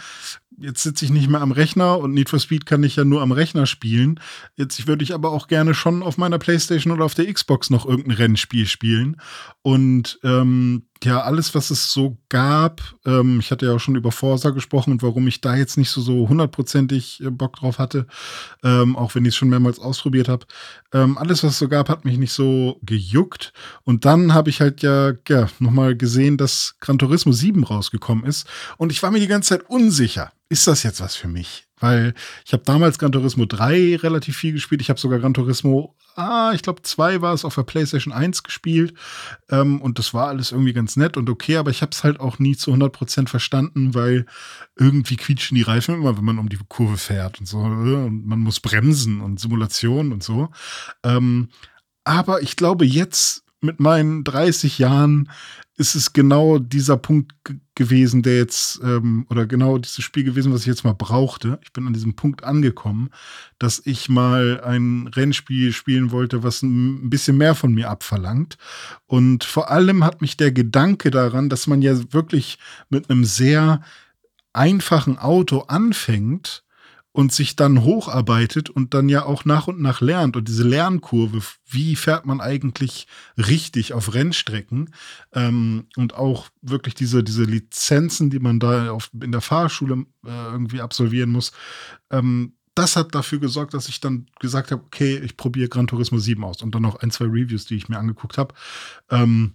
jetzt sitze ich nicht mehr am Rechner und Need for Speed kann ich ja nur am Rechner spielen. Jetzt würde ich aber auch gerne schon auf meiner Playstation oder auf der Xbox noch irgendein Rennspiel spielen. Und ähm, ja, alles, was es so gab, ähm, ich hatte ja auch schon über Forza gesprochen und warum ich da jetzt nicht so, so hundertprozentig äh, Bock drauf hatte, ähm, auch wenn ich es schon mehrmals ausprobiert habe. Ähm, alles, was es so gab, hat mich nicht so gejuckt. Und dann habe ich halt ja, ja nochmal gesehen, dass Gran Turismo 7 rausgekommen ist. Und ich war mir die ganze Zeit unsicher ist das jetzt was für mich? Weil ich habe damals Gran Turismo 3 relativ viel gespielt. Ich habe sogar Gran Turismo, ah, ich glaube 2 war es auf der PlayStation 1 gespielt. Ähm, und das war alles irgendwie ganz nett und okay, aber ich habe es halt auch nie zu 100% verstanden, weil irgendwie quietschen die Reifen immer, wenn man um die Kurve fährt und so. Und man muss bremsen und Simulation und so. Ähm, aber ich glaube, jetzt mit meinen 30 Jahren ist es genau dieser Punkt gewesen, der jetzt, ähm, oder genau dieses Spiel gewesen, was ich jetzt mal brauchte. Ich bin an diesem Punkt angekommen, dass ich mal ein Rennspiel spielen wollte, was ein bisschen mehr von mir abverlangt. Und vor allem hat mich der Gedanke daran, dass man ja wirklich mit einem sehr einfachen Auto anfängt und sich dann hocharbeitet und dann ja auch nach und nach lernt. Und diese Lernkurve, wie fährt man eigentlich richtig auf Rennstrecken ähm, und auch wirklich diese, diese Lizenzen, die man da auf, in der Fahrschule äh, irgendwie absolvieren muss, ähm, das hat dafür gesorgt, dass ich dann gesagt habe, okay, ich probiere Gran Turismo 7 aus und dann noch ein, zwei Reviews, die ich mir angeguckt habe. Ähm,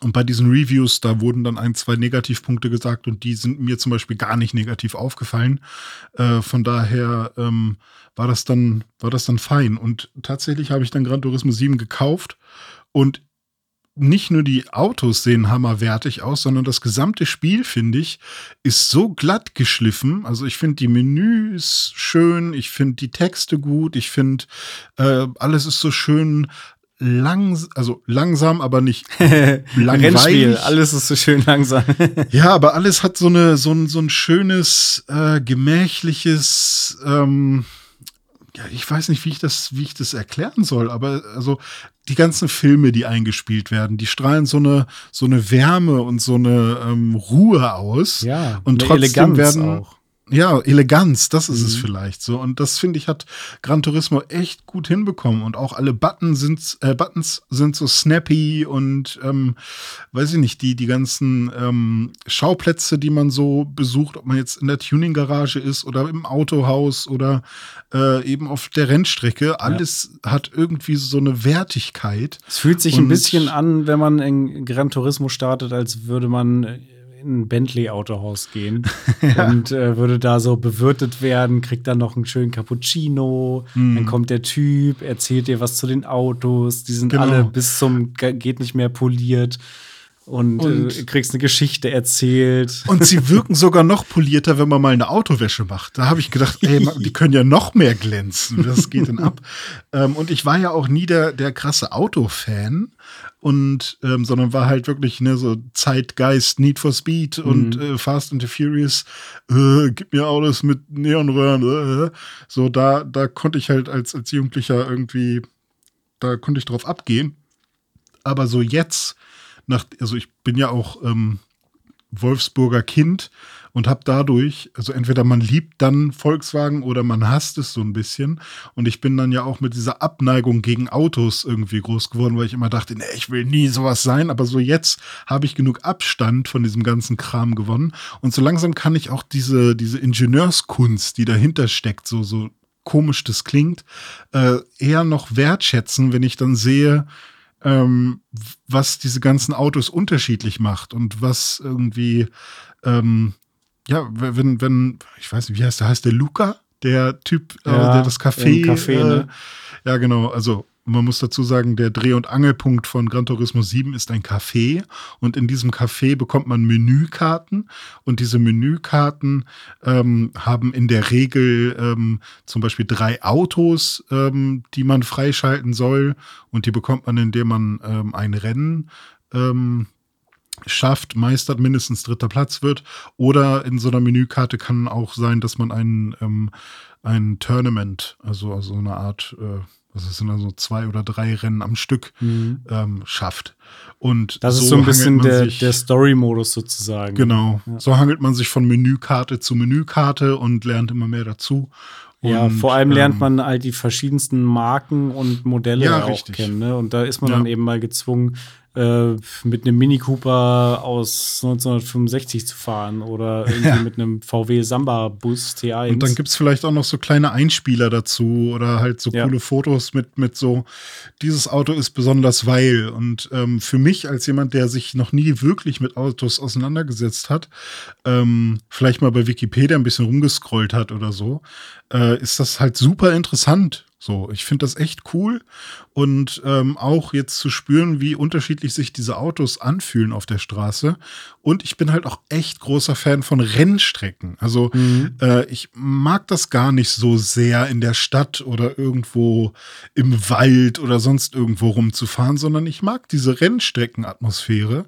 und bei diesen Reviews, da wurden dann ein, zwei Negativpunkte gesagt und die sind mir zum Beispiel gar nicht negativ aufgefallen. Äh, von daher ähm, war das dann, war das dann fein. Und tatsächlich habe ich dann Gran Turismo 7 gekauft und nicht nur die Autos sehen hammerwertig aus, sondern das gesamte Spiel, finde ich, ist so glatt geschliffen. Also ich finde die Menüs schön, ich finde die Texte gut, ich finde äh, alles ist so schön lang, also langsam, aber nicht langweilig. Rennspiel, alles ist so schön langsam. ja, aber alles hat so eine so ein, so ein schönes äh, gemächliches ähm, ja, ich weiß nicht, wie ich das, wie ich das erklären soll, aber also die ganzen Filme, die eingespielt werden, die strahlen so eine, so eine Wärme und so eine ähm, Ruhe aus. Ja, und trotzdem Eleganz werden auch ja, Eleganz, das ist mhm. es vielleicht so. Und das finde ich hat Gran Turismo echt gut hinbekommen. Und auch alle Button sind, äh, Buttons sind so snappy und ähm, weiß ich nicht, die, die ganzen ähm, Schauplätze, die man so besucht, ob man jetzt in der Tuning-Garage ist oder im Autohaus oder äh, eben auf der Rennstrecke, alles ja. hat irgendwie so eine Wertigkeit. Es fühlt sich und ein bisschen an, wenn man in Gran Turismo startet, als würde man in ein Bentley-Autohaus gehen ja. und äh, würde da so bewirtet werden, kriegt dann noch einen schönen Cappuccino, mm. dann kommt der Typ, erzählt dir was zu den Autos, die sind genau. alle bis zum geht nicht mehr poliert. Und, und äh, kriegst eine Geschichte erzählt. Und sie wirken sogar noch polierter, wenn man mal eine Autowäsche macht. Da habe ich gedacht, ey, die können ja noch mehr glänzen. Was geht denn ab? ähm, und ich war ja auch nie der, der krasse Autofan und ähm, sondern war halt wirklich ne, so Zeitgeist, Need for Speed und mhm. äh, Fast and the Furious, äh, gib mir Autos mit Neonröhren, äh, so da, da konnte ich halt als, als Jugendlicher irgendwie, da konnte ich drauf abgehen. Aber so jetzt, nach, also ich bin ja auch ähm, Wolfsburger Kind und habe dadurch, also entweder man liebt dann Volkswagen oder man hasst es so ein bisschen. Und ich bin dann ja auch mit dieser Abneigung gegen Autos irgendwie groß geworden, weil ich immer dachte, nee, ich will nie sowas sein. Aber so jetzt habe ich genug Abstand von diesem ganzen Kram gewonnen. Und so langsam kann ich auch diese, diese Ingenieurskunst, die dahinter steckt, so, so komisch das klingt, äh, eher noch wertschätzen, wenn ich dann sehe, ähm, was diese ganzen Autos unterschiedlich macht und was irgendwie ähm, ja, wenn, wenn, ich weiß nicht, wie heißt der, heißt der Luca? Der Typ, äh, ja, äh, der das Café. Café äh, ne? Ja, genau. Also man muss dazu sagen, der Dreh- und Angelpunkt von Gran Turismo 7 ist ein Café und in diesem Café bekommt man Menükarten und diese Menükarten ähm, haben in der Regel ähm, zum Beispiel drei Autos, ähm, die man freischalten soll und die bekommt man, indem man ähm, ein Rennen ähm, schafft, meistert, mindestens dritter Platz wird. Oder in so einer Menükarte kann auch sein, dass man ein, ähm, ein Tournament, also, also eine Art, äh, was sind dann so zwei oder drei Rennen am Stück, mhm. ähm, schafft. Und das so ist so ein bisschen der, der Story-Modus sozusagen. Genau. Ja. So hangelt man sich von Menükarte zu Menükarte und lernt immer mehr dazu. Und, ja, vor allem lernt ähm, man all die verschiedensten Marken und Modelle ja, auch richtig. kennen. Ne? Und da ist man ja. dann eben mal gezwungen, äh, mit einem Mini Cooper aus 1965 zu fahren oder irgendwie ja. mit einem VW Samba Bus T1. Und dann gibt es vielleicht auch noch so kleine Einspieler dazu oder halt so ja. coole Fotos mit, mit so, dieses Auto ist besonders weil. Und ähm, für mich als jemand, der sich noch nie wirklich mit Autos auseinandergesetzt hat, ähm, vielleicht mal bei Wikipedia ein bisschen rumgescrollt hat oder so, äh, ist das halt super interessant so, ich finde das echt cool und ähm, auch jetzt zu spüren, wie unterschiedlich sich diese Autos anfühlen auf der Straße. Und ich bin halt auch echt großer Fan von Rennstrecken. Also mhm. äh, ich mag das gar nicht so sehr in der Stadt oder irgendwo im Wald oder sonst irgendwo rumzufahren, sondern ich mag diese Rennstreckenatmosphäre.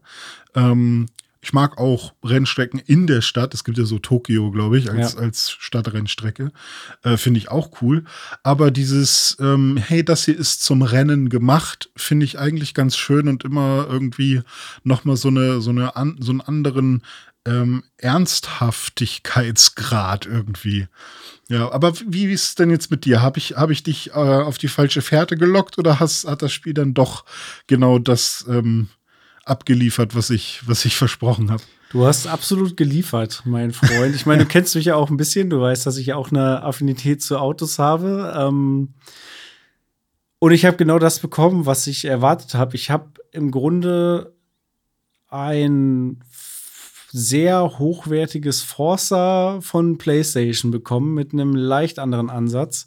Ähm, ich mag auch Rennstrecken in der Stadt. Es gibt ja so Tokio, glaube ich, als, ja. als Stadtrennstrecke. Äh, Finde ich auch cool. Aber dieses, ähm, hey, das hier ist zum Rennen gemacht, finde ich eigentlich ganz schön und immer irgendwie nochmal so eine, so eine an, so einen anderen ähm, Ernsthaftigkeitsgrad irgendwie. Ja, aber wie ist es denn jetzt mit dir? Habe ich, hab ich dich äh, auf die falsche Fährte gelockt oder hast, hat das Spiel dann doch genau das ähm, abgeliefert, was ich, was ich versprochen habe? Du hast absolut geliefert, mein Freund. Ich meine, du kennst mich ja auch ein bisschen. Du weißt, dass ich ja auch eine Affinität zu Autos habe. Ähm und ich habe genau das bekommen, was ich erwartet habe. Ich habe im Grunde ein sehr hochwertiges Forza von PlayStation bekommen mit einem leicht anderen Ansatz.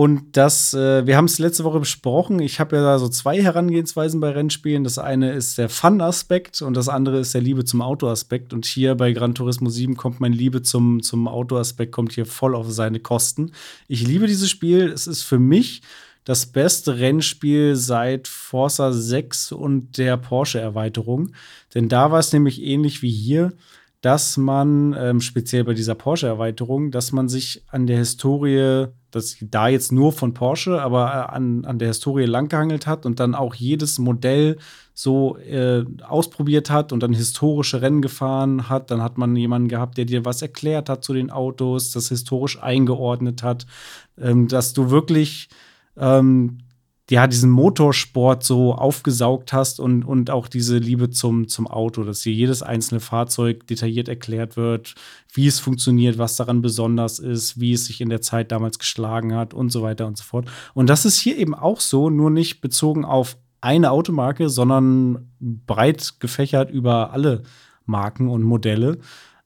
Und das, äh, wir haben es letzte Woche besprochen. Ich habe ja da so zwei Herangehensweisen bei Rennspielen. Das eine ist der Fun-Aspekt und das andere ist der Liebe zum Auto-Aspekt. Und hier bei Gran Turismo 7 kommt mein Liebe zum, zum Auto-Aspekt, kommt hier voll auf seine Kosten. Ich liebe dieses Spiel. Es ist für mich das beste Rennspiel seit Forza 6 und der Porsche-Erweiterung. Denn da war es nämlich ähnlich wie hier, dass man, ähm, speziell bei dieser Porsche-Erweiterung, dass man sich an der Historie, das da jetzt nur von Porsche, aber äh, an, an der Historie langgehangelt hat und dann auch jedes Modell so äh, ausprobiert hat und dann historische Rennen gefahren hat. Dann hat man jemanden gehabt, der dir was erklärt hat zu den Autos, das historisch eingeordnet hat, ähm, dass du wirklich ähm, ja, diesen Motorsport so aufgesaugt hast und, und auch diese Liebe zum, zum Auto, dass dir jedes einzelne Fahrzeug detailliert erklärt wird, wie es funktioniert, was daran besonders ist, wie es sich in der Zeit damals geschlagen hat und so weiter und so fort. Und das ist hier eben auch so, nur nicht bezogen auf eine Automarke, sondern breit gefächert über alle Marken und Modelle.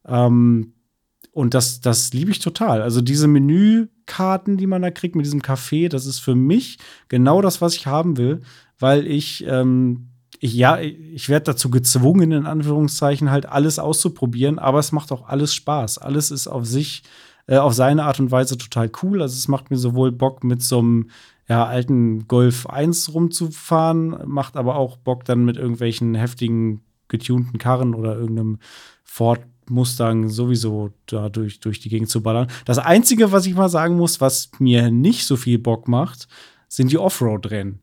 Ähm, und das, das liebe ich total. Also diese Menü, Karten, die man da kriegt mit diesem Café, das ist für mich genau das, was ich haben will, weil ich, ähm, ich ja, ich werde dazu gezwungen, in Anführungszeichen, halt alles auszuprobieren, aber es macht auch alles Spaß. Alles ist auf sich, äh, auf seine Art und Weise total cool. Also es macht mir sowohl Bock mit so einem ja, alten Golf 1 rumzufahren, macht aber auch Bock dann mit irgendwelchen heftigen getunten Karren oder irgendeinem Ford Mustang sowieso da durch, durch die Gegend zu ballern. Das Einzige, was ich mal sagen muss, was mir nicht so viel Bock macht, sind die Offroad-Rennen.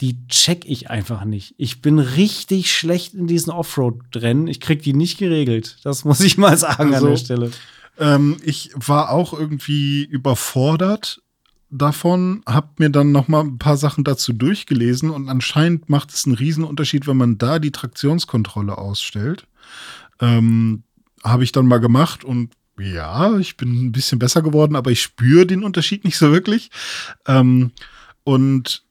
Die check ich einfach nicht. Ich bin richtig schlecht in diesen Offroad-Rennen. Ich krieg die nicht geregelt. Das muss ich mal sagen also, an der Stelle. Ähm, ich war auch irgendwie überfordert davon, habe mir dann noch mal ein paar Sachen dazu durchgelesen und anscheinend macht es einen Riesenunterschied, wenn man da die Traktionskontrolle ausstellt. Ähm, habe ich dann mal gemacht und ja, ich bin ein bisschen besser geworden, aber ich spüre den Unterschied nicht so wirklich. Ähm, und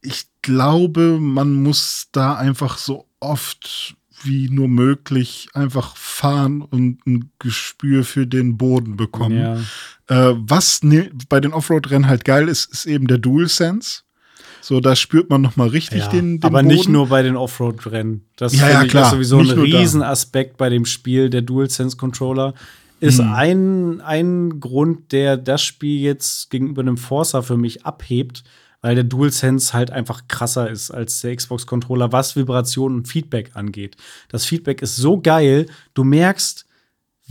ich glaube, man muss da einfach so oft wie nur möglich einfach fahren und ein Gespür für den Boden bekommen. Ja. Äh, was ne, bei den Offroad-Rennen halt geil ist, ist eben der DualSense. So, da spürt man noch mal richtig ja, den, den, Aber Boden. nicht nur bei den Offroad-Rennen. Das ja, ja, klar. ist sowieso nicht ein Riesenaspekt bei dem Spiel, der DualSense-Controller. Ist hm. ein, ein Grund, der das Spiel jetzt gegenüber einem Forza für mich abhebt, weil der DualSense halt einfach krasser ist als der Xbox-Controller, was Vibration und Feedback angeht. Das Feedback ist so geil, du merkst,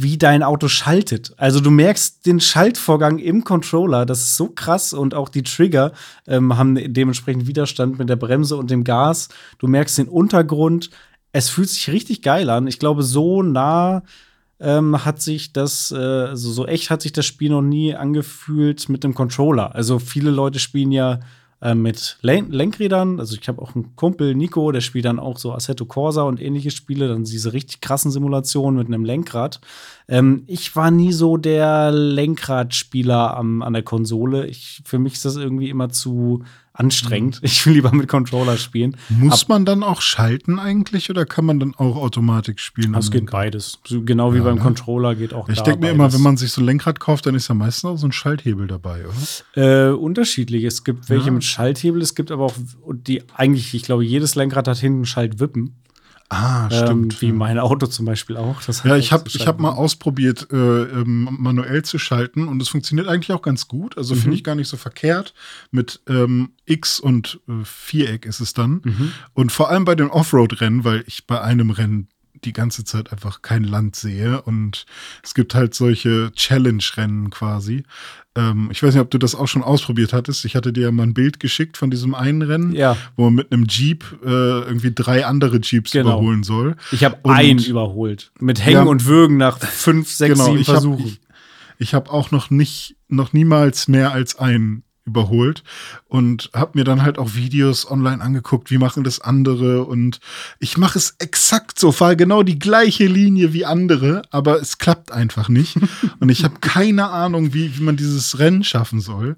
wie dein Auto schaltet. Also du merkst den Schaltvorgang im Controller, das ist so krass und auch die Trigger ähm, haben dementsprechend Widerstand mit der Bremse und dem Gas. Du merkst den Untergrund. Es fühlt sich richtig geil an. Ich glaube, so nah ähm, hat sich das, äh, also so echt hat sich das Spiel noch nie angefühlt mit dem Controller. Also viele Leute spielen ja äh, mit Len Lenkrädern. Also ich habe auch einen Kumpel, Nico, der spielt dann auch so Assetto Corsa und ähnliche Spiele, dann diese richtig krassen Simulationen mit einem Lenkrad. Ähm, ich war nie so der Lenkradspieler an der Konsole. Ich, für mich ist das irgendwie immer zu anstrengend. Mhm. Ich will lieber mit Controller spielen. Muss Ab man dann auch schalten eigentlich oder kann man dann auch Automatik spielen? Es geht beides. Genau wie ja, beim ne? Controller geht auch Ich denke mir immer, wenn man sich so ein Lenkrad kauft, dann ist ja meistens auch so ein Schalthebel dabei, oder? Äh, unterschiedlich. Es gibt welche ja. mit Schalthebel, es gibt aber auch die eigentlich, ich glaube, jedes Lenkrad hat hinten Schaltwippen. Ah, ähm, stimmt. Ähm, wie mein Auto zum Beispiel auch. ja, ich habe ich hab mal ausprobiert, äh, ähm, manuell zu schalten und es funktioniert eigentlich auch ganz gut. Also mhm. finde ich gar nicht so verkehrt. Mit ähm, X und äh, Viereck ist es dann. Mhm. Und vor allem bei den Offroad-Rennen, weil ich bei einem Rennen die ganze Zeit einfach kein Land sehe. Und es gibt halt solche Challenge-Rennen quasi. Ähm, ich weiß nicht, ob du das auch schon ausprobiert hattest. Ich hatte dir ja mal ein Bild geschickt von diesem einen Rennen, Ja. wo man mit einem Jeep äh, irgendwie drei andere Jeeps Genau. überholen soll. Ich habe einen überholt. Mit Hängen Ja. und Würgen nach fünf, sechs, sieben Genau, ich hab- Versuchen. Ich, ich habe auch noch nicht, noch niemals mehr als einen überholt und habe mir dann halt auch Videos online angeguckt, wie machen das andere und ich mache es exakt so, fahre genau die gleiche Linie wie andere, aber es klappt einfach nicht und ich habe keine Ahnung, wie, wie man dieses Rennen schaffen soll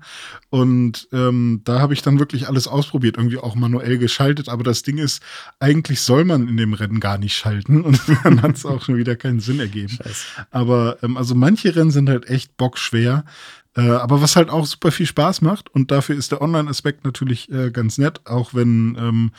und ähm, da habe ich dann wirklich alles ausprobiert, irgendwie auch manuell geschaltet, aber das Ding ist, eigentlich soll man in dem Rennen gar nicht schalten und dann hat es auch schon wieder keinen Sinn ergeben. Scheiße. Aber ähm, also manche Rennen sind halt echt bockschwer. Äh, aber was halt auch super viel Spaß macht und dafür ist der Online-Aspekt natürlich äh, ganz nett, auch wenn ähm,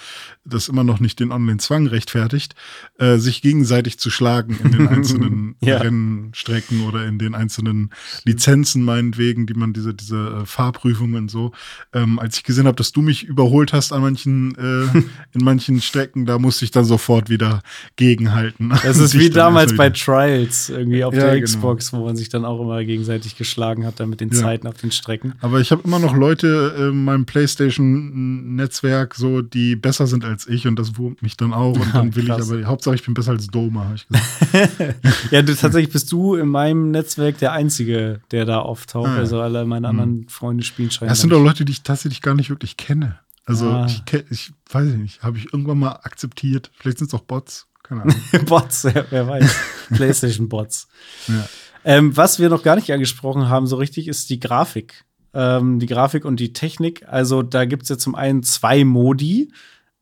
das immer noch nicht den Online-Zwang rechtfertigt, äh, sich gegenseitig zu schlagen in den einzelnen Ja. Rennstrecken oder in den einzelnen Lizenzen meinetwegen, die man diese, diese äh, Fahrprüfungen so. Ähm, als ich gesehen habe, dass du mich überholt hast an manchen, äh, in manchen Strecken, da musste ich dann sofort wieder gegenhalten. Das ist wie damals bei Trials, irgendwie auf Ja, der genau. Xbox, wo man sich dann auch immer gegenseitig geschlagen hat, dann mit den Ja. Zeiten auf den Strecken. Aber ich habe immer noch Leute in meinem PlayStation-Netzwerk, so, die besser sind als ich und das wurmt mich dann auch. Und dann will ich Krass. aber, Hauptsache ich bin besser als Doma, habe ich gesagt. Ja, du, tatsächlich bist du in meinem Netzwerk der Einzige, der da auftaucht. Ah, ja. Also alle meine anderen Freunde spielen scheinbar. Das sind doch Leute, die ich tatsächlich gar nicht wirklich kenne. Also Ah. ich, ich weiß nicht, habe ich irgendwann mal akzeptiert. Vielleicht sind es auch Bots, keine Ahnung. Bots, wer, wer weiß. PlayStation-Bots. ja. Ähm, was wir noch gar nicht angesprochen haben, so richtig, ist die Grafik. Ähm, die Grafik und die Technik. Also, da gibt es ja zum einen zwei Modi,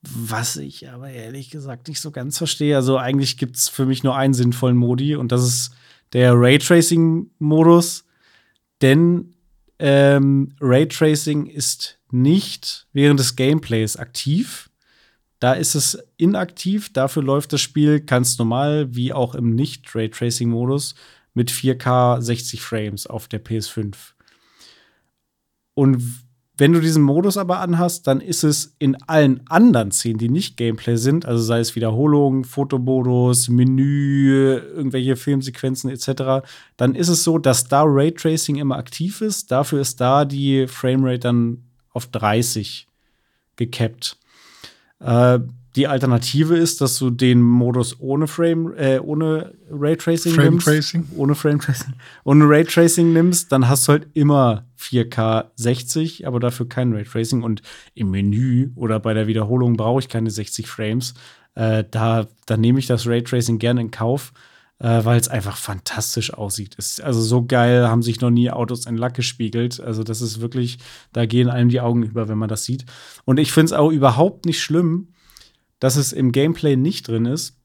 was ich aber ehrlich gesagt nicht so ganz verstehe. Also, eigentlich gibt es für mich nur einen sinnvollen Modi und das ist der Raytracing-Modus. Denn ähm, Raytracing ist nicht während des Gameplays aktiv. Da ist es inaktiv, dafür läuft das Spiel ganz normal, wie auch im Nicht-Raytracing-Modus mit 4K 60 Frames auf der PS5. Und wenn du diesen Modus aber anhast, dann ist es in allen anderen Szenen, die nicht Gameplay sind, also sei es Wiederholung, Fotomodus, Menü, irgendwelche Filmsequenzen etc., dann ist es so, dass da Raytracing immer aktiv ist. Dafür ist da die Framerate dann auf 30 gekappt. Äh, die Alternative ist, dass du den Modus ohne Frame, äh, ohne Raytracing Frame nimmst. Tracing? Ohne Frame Tracing. Ohne Raytracing nimmst, dann hast du halt immer 4K 60, aber dafür kein Raytracing. Und im Menü oder bei der Wiederholung brauche ich keine 60 Frames. Äh, da, da nehme ich das Raytracing gerne in Kauf, äh, weil es einfach fantastisch aussieht. Ist also so geil, haben sich noch nie Autos in Lack gespiegelt. Also, das ist wirklich, da gehen einem die Augen über, wenn man das sieht. Und ich finde es auch überhaupt nicht schlimm, dass es im Gameplay nicht drin ist,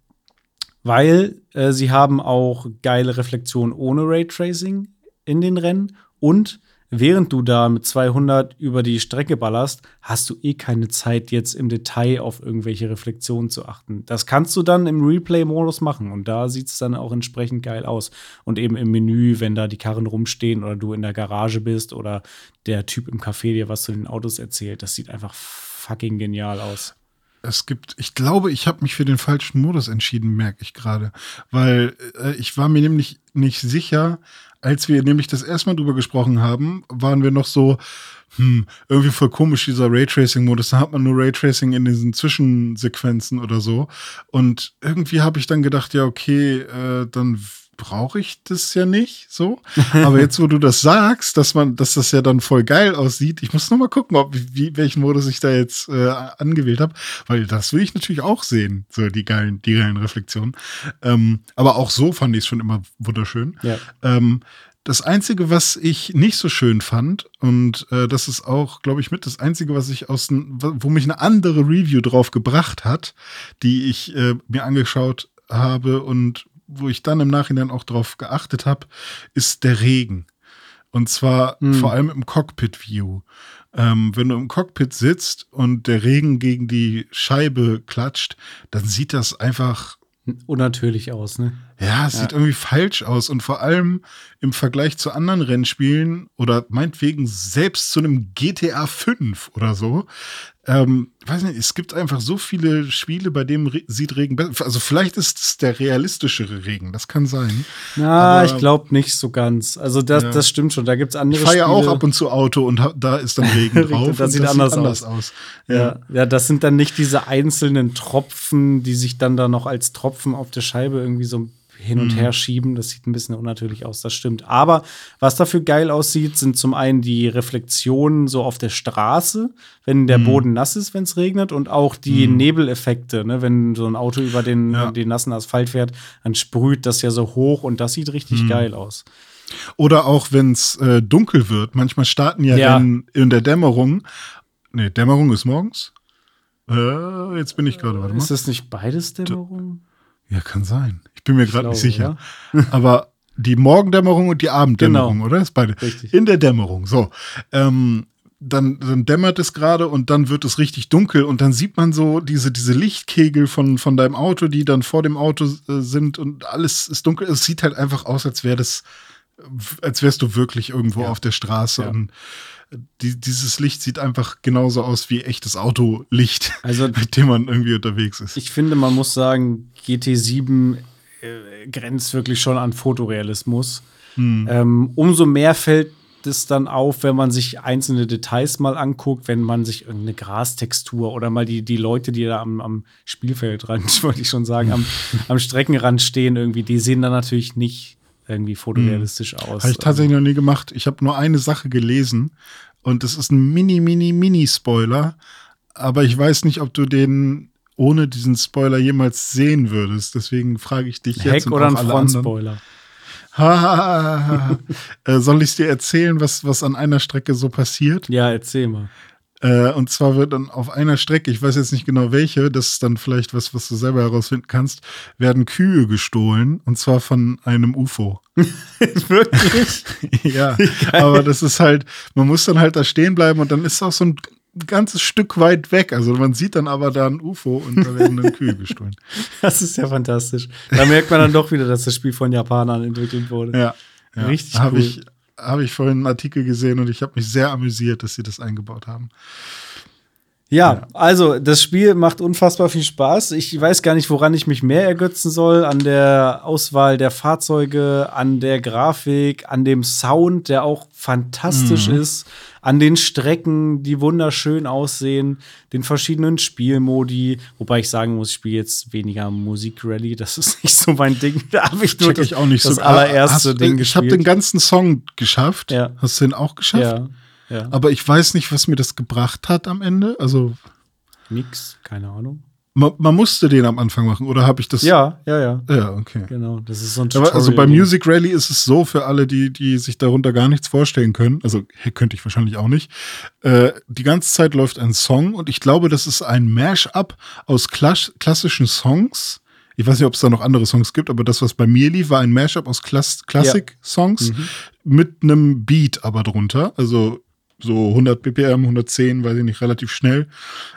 weil äh, sie haben auch geile Reflexionen ohne Raytracing in den Rennen und während du da mit 200 über die Strecke ballerst, hast du eh keine Zeit, jetzt im Detail auf irgendwelche Reflexionen zu achten. Das kannst du dann im Replay-Modus machen und da sieht es dann auch entsprechend geil aus. Und eben im Menü, wenn da die Karren rumstehen oder du in der Garage bist oder der Typ im Café dir was zu den Autos erzählt, das sieht einfach fucking genial aus. Es gibt, ich glaube, ich habe mich für den falschen Modus entschieden, merke ich gerade. Weil äh, ich war mir nämlich nicht sicher, als wir nämlich das erste Mal drüber gesprochen haben, waren wir noch so, hm, irgendwie voll komisch, dieser Raytracing-Modus. Da hat man nur Raytracing in diesen Zwischensequenzen oder so. Und irgendwie habe ich dann gedacht, ja, okay, äh, dann brauche ich das ja nicht so. Aber jetzt, wo du das sagst, dass man, dass das ja dann voll geil aussieht, ich muss noch mal gucken, ob wie, welchen Modus ich da jetzt äh, angewählt habe, weil das will ich natürlich auch sehen, so die geilen, die geilen Reflexionen. Ähm, aber auch so fand ich es schon immer wunderschön. Ja. Ähm, das Einzige, was ich nicht so schön fand, und äh, das ist auch, glaube ich, mit das Einzige, was ich aus, wo mich eine andere Review drauf gebracht hat, die ich äh, mir angeschaut habe und wo ich dann im Nachhinein auch drauf geachtet habe, ist der Regen. Und zwar Hm. vor allem im Cockpit-View. Ähm, wenn du im Cockpit sitzt und der Regen gegen die Scheibe klatscht, dann sieht das einfach Unnatürlich aus, ne? Ja, es Ja. sieht irgendwie falsch aus und vor allem im Vergleich zu anderen Rennspielen oder meinetwegen selbst zu einem GTA 5 oder so. Ähm, weiß nicht, es gibt einfach so viele Spiele, bei denen Re sieht Regen besser. Also vielleicht ist es der realistischere Regen, das kann sein. Na, Aber- ich glaube nicht so ganz. Also das, Ja. das stimmt schon. Da gibt es andere Ich fahre ja auch Spiele. ab und zu Auto und da ist dann Regen drauf. das und sieht anders aus. Ja, ja, das sind dann nicht diese einzelnen Tropfen, die sich dann da noch als Tropfen auf der Scheibe irgendwie so hin und Mhm. her schieben. Das sieht ein bisschen unnatürlich aus, das stimmt. Aber was dafür geil aussieht, sind zum einen die Reflexionen so auf der Straße, wenn der Mhm. Boden nass ist, wenn es regnet, und auch die Nebeleffekte, ne? wenn so ein Auto über den, Ja. den nassen Asphalt fährt, dann sprüht das ja so hoch und das sieht richtig Mhm. geil aus. Oder auch wenn es äh, dunkel wird. Manchmal starten ja, Ja. Rennen in der Dämmerung. Nee, Dämmerung ist morgens. Äh, jetzt bin ich gerade, warte mal. Ist das nicht beides Dämmerung? Ja, kann sein. Ich bin mir gerade nicht sicher. Aber die Morgendämmerung und die Abenddämmerung, Genau. oder? Ist beide. Richtig. In der Dämmerung, so. Ähm, dann, dann dämmert es gerade und dann wird es richtig dunkel und dann sieht man so diese, diese Lichtkegel von, von deinem Auto, die dann vor dem Auto äh, sind und alles ist dunkel. Es sieht halt einfach aus, als wäre das, als wärst du wirklich irgendwo Ja. auf der Straße Ja. und die, dieses Licht sieht einfach genauso aus wie echtes Autolicht, Also mit dem man irgendwie unterwegs ist. Ich finde, man muss sagen, GT7 äh, grenzt wirklich schon an Fotorealismus. Hm. Ähm, umso mehr fällt es dann auf, wenn man sich einzelne Details mal anguckt, wenn man sich irgendeine Grastextur oder mal die, die Leute, die da am, am Spielfeldrand, wollte ich schon sagen, am, am Streckenrand stehen, irgendwie, die sehen dann natürlich nicht irgendwie fotorealistisch aus. Habe ich tatsächlich noch nie gemacht. Ich habe nur eine Sache gelesen und das ist ein mini, mini, mini Spoiler. Aber ich weiß nicht, ob du den ohne diesen Spoiler jemals sehen würdest. Deswegen frage ich dich Ein jetzt. Heck oder ein. Frontspoiler. Äh, soll ich dir erzählen, was, was an einer Strecke so passiert? Ja, erzähl mal. Äh, und zwar wird dann auf einer Strecke, ich weiß jetzt nicht genau welche, das ist dann vielleicht was, was du selber herausfinden kannst, werden Kühe gestohlen und zwar von einem UFO. Wirklich? ja, aber das ist halt, man muss dann halt da stehen bleiben und dann ist auch so ein ganzes Stück weit weg. Also man sieht dann aber da ein UFO und da werden dann Kühe gestohlen. Das ist ja fantastisch. Da merkt man dann doch wieder, dass das Spiel von Japanern entwickelt wurde. Ja, ja. Richtig Habe cool. ich, hab ich vorhin einen Artikel gesehen und ich habe mich sehr amüsiert, dass sie das eingebaut haben. Ja, also das Spiel macht unfassbar viel Spaß. Ich weiß gar nicht, woran ich mich mehr ergötzen soll. An der Auswahl der Fahrzeuge, an der Grafik, an dem Sound, der auch fantastisch ist, an den Strecken, die wunderschön aussehen, den verschiedenen Spielmodi. Wobei ich sagen muss, ich spiele jetzt weniger Musikrally. Das ist nicht so mein Ding. Da habe ich nur Check ich auch nicht das so. allererste Hast- Ding Ich habe gespielt. den ganzen Song geschafft. Ja. Hast du den auch geschafft? ja, ja. Aber ich weiß nicht, was mir das gebracht hat am Ende. Also Nix, keine Ahnung. man, man musste den am Anfang machen oder habe ich das? Ja, ja, ja. Ja, okay. Genau. Das ist so ein Aber also bei. Music Rally ist es so, für alle, die, die sich darunter gar nichts vorstellen können, also könnte ich wahrscheinlich auch nicht, äh, die ganze Zeit läuft ein Song und ich glaube, das ist ein Mash-up aus klass klassischen Songs. Ich weiß nicht, ob es da noch andere Songs gibt, aber das, was bei mir lief, war ein Mashup aus Klass Classic-Songs mit einem Beat aber drunter. Also so 100 BPM, 110, weiß ich nicht, relativ schnell.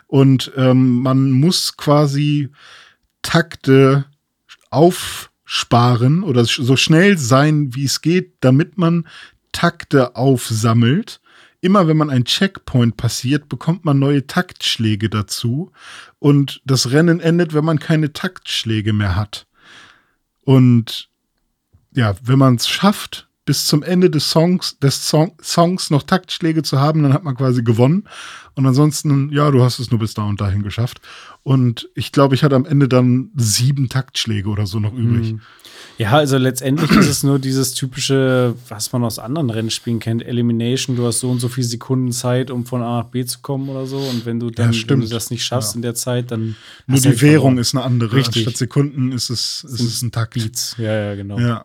Und ähm, man muss quasi Takte aufsparen oder so schnell sein, wie es geht, damit man Takte aufsammelt. Immer wenn man einen Checkpoint passiert, bekommt man neue Taktschläge dazu. Und das Rennen endet, wenn man keine Taktschläge mehr hat. Und ja, wenn man es schafft, bis zum Ende des Songs, des Song, Songs noch Taktschläge zu haben, dann hat man quasi gewonnen. Und ansonsten, ja, du hast es nur bis da und dahin geschafft. Und ich glaube, ich hatte am Ende dann sieben Taktschläge oder so noch übrig. Mhm. Ja, also letztendlich ist es nur dieses typische, was man aus anderen Rennspielen kennt, Elimination. Du hast so und so viele Sekunden Zeit, um von A nach B zu kommen oder so. Und wenn du dann wenn stimmt. du das nicht schaffst Ja. in der Zeit, dann Nur die halt Währung verloren. ist eine andere. Richtig. Anstatt Sekunden ist es, ist es ein Takt. Beats. Ja, ja, genau. Ja.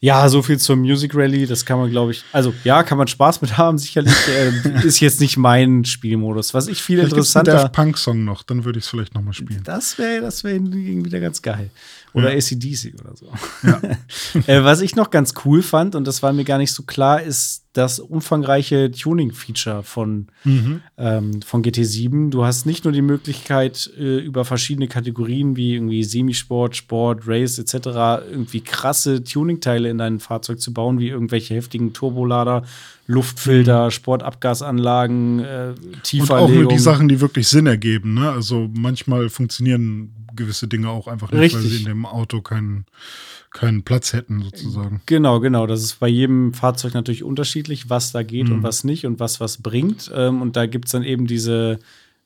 Ja, so viel zur Music Rally. Das kann man, glaube ich, also ja, kann man Spaß mit haben. Sicherlich äh, ist jetzt nicht mein Spielmodus. Was ich viel Vielleicht interessanter. Daft Punk-Song noch, dann würde ich es vielleicht noch mal spielen. Das wäre das wär irgendwie wieder ganz geil. Oder Ja. ACDC oder so. äh, was ich noch ganz cool fand, und das war mir gar nicht so klar, ist das umfangreiche Tuning-Feature von, Mhm. ähm, von GT7. Du hast nicht nur die Möglichkeit, äh, über verschiedene Kategorien wie irgendwie Semisport, Sport, Race etc. irgendwie krasse Tuning-Teile in dein Fahrzeug zu bauen, wie irgendwelche heftigen Turbolader, Luftfilter, Sportabgasanlagen, äh, Mhm. Und auch nur die Sachen, die wirklich Sinn ergeben. Ne? Also manchmal funktionieren gewisse Dinge auch einfach nicht, weil Richtig. sie in dem Auto keinen, keinen Platz hätten, sozusagen. Genau, genau. Das ist bei jedem Fahrzeug natürlich unterschiedlich, was da geht und Mhm. was nicht und was was bringt. Ähm, und da gibt es dann eben diese,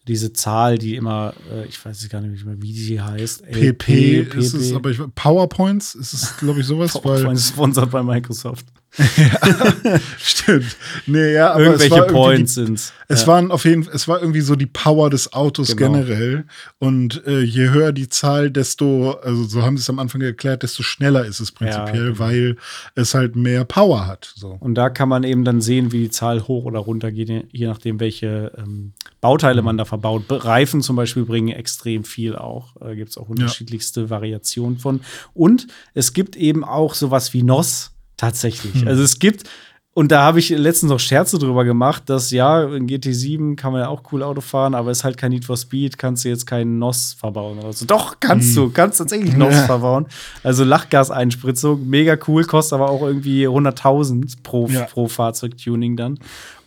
diese Zahl, die immer, äh, ich weiß gar nicht mehr, wie die heißt. PP, ist es, aber ich, PowerPoints ist es, glaube ich, sowas, weil PowerPoint ist sponsert bei Microsoft. stimmt. Nee, ja, aber es Irgendwelche Points die, sind's. Es Ja. waren auf jeden es war irgendwie so die Power des Autos Genau. generell. Und äh, je höher die Zahl, desto, also so haben sie es am Anfang erklärt, desto schneller ist es prinzipiell, genau. weil es halt mehr Power hat. So. Und da kann man eben dann sehen, wie die Zahl hoch oder runter geht, je nachdem, welche ähm, Bauteile man da verbaut. Reifen zum Beispiel bringen extrem viel auch. Äh, gibt es auch unterschiedlichste Variationen von. Und es gibt eben auch sowas wie NOS tatsächlich. Hm. Also es gibt, und da habe ich letztens noch Scherze drüber gemacht, dass ja, in GT7 kann man ja auch cool Auto fahren, aber ist halt kein Need for Speed, kannst du jetzt keinen NOS verbauen oder so. Doch, kannst du, kannst tatsächlich NOS Hm. Ja. verbauen. Also Lachgaseinspritzung, mega cool, kostet aber auch irgendwie 100.000 pro, Ja. pro Fahrzeugtuning dann.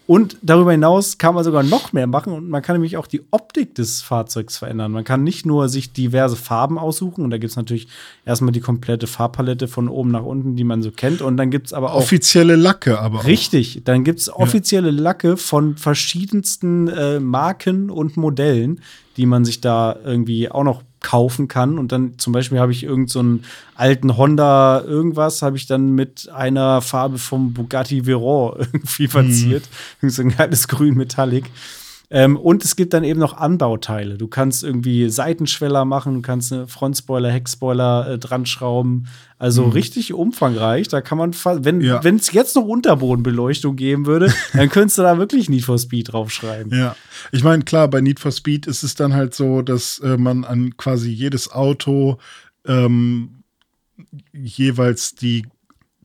Und darüber hinaus kann man sogar noch mehr machen und man kann nämlich auch die Optik des Fahrzeugs verändern. Man kann nicht nur sich diverse Farben aussuchen und da gibt es natürlich erstmal die komplette Farbpalette von oben nach unten, die man so kennt. Und dann gibt es aber auch Offizielle Lacke, aber auch. Richtig, dann gibt es offizielle Lacke von verschiedensten äh, Marken und Modellen, die man sich da irgendwie auch noch kaufen kann. Und dann zum Beispiel habe ich irgendeinen so einen alten Honda irgendwas, habe ich dann mit einer Farbe vom Bugatti Veyron irgendwie verziert. Irgend So ein geiles Grün Metallic. Ähm, und es gibt dann eben noch Anbauteile. Du kannst irgendwie Seitenschweller machen, du kannst eine Frontspoiler, Heckspoiler äh, dran schrauben. Also richtig umfangreich. Da kann man, wenn Ja. es jetzt noch Unterbodenbeleuchtung geben würde, dann könntest du da wirklich Need for Speed draufschreiben. Ja, ich meine, klar, bei Need for Speed ist es dann halt so, dass äh, man an quasi jedes Auto ähm, jeweils die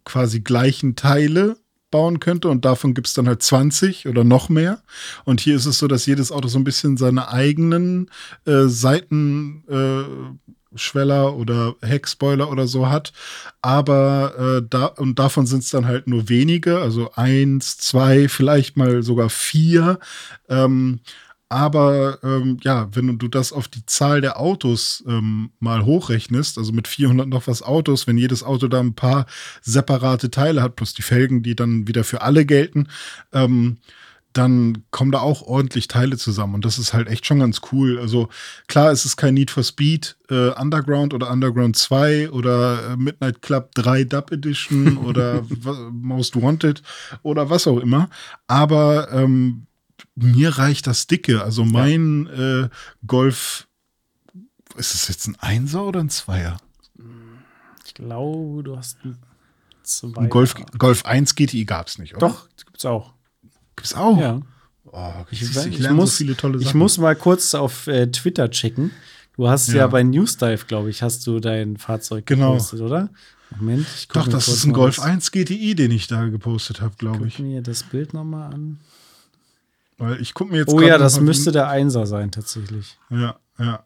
quasi gleichen Teile bauen könnte und davon gibt es dann halt 20 oder noch mehr. Und hier ist es so, dass jedes Auto so ein bisschen seine eigenen äh, Seitenschweller äh, Schweller oder Heckspoiler oder so hat. Aber äh, da und davon sind es dann halt nur wenige, also eins, zwei, vielleicht mal sogar vier. Ähm, aber ähm, ja, wenn du das auf die Zahl der Autos ähm, mal hochrechnest, also mit 400 noch was Autos, wenn jedes Auto da ein paar separate Teile hat, plus die Felgen, die dann wieder für alle gelten, ähm, dann kommen da auch ordentlich Teile zusammen. Und das ist halt echt schon ganz cool. Also klar, es ist kein Need for Speed äh, Underground oder Underground 2 oder äh, Midnight Club 3 Dub Edition oder Most Wanted oder was auch immer. Aber ähm, mir reicht das Dicke. Also mein äh, Golf, ist es jetzt ein Einser oder ein Zweier? Ich glaube, du hast einen zwei. Ein Golf, Golf 1 GTI gab es nicht, oder? Doch, gibt's auch. Gibt's auch. Ja. Oh, Ich, ich ich, lerne muss, so viele tolle Sachen. ich muss mal kurz auf äh, Twitter checken. Du hast ja, Ja. bei Newsdive, glaube ich, hast du dein Fahrzeug Genau. gepostet, oder? Moment, ich guck Doch, das ist ein Golf das- 1 GTI, den ich da gepostet habe, glaube Guck ich. mir das Bild noch mal an. Weil ich gucke mir jetzt Oh ja, das müsste den- der Einser sein, tatsächlich. Ja, ja.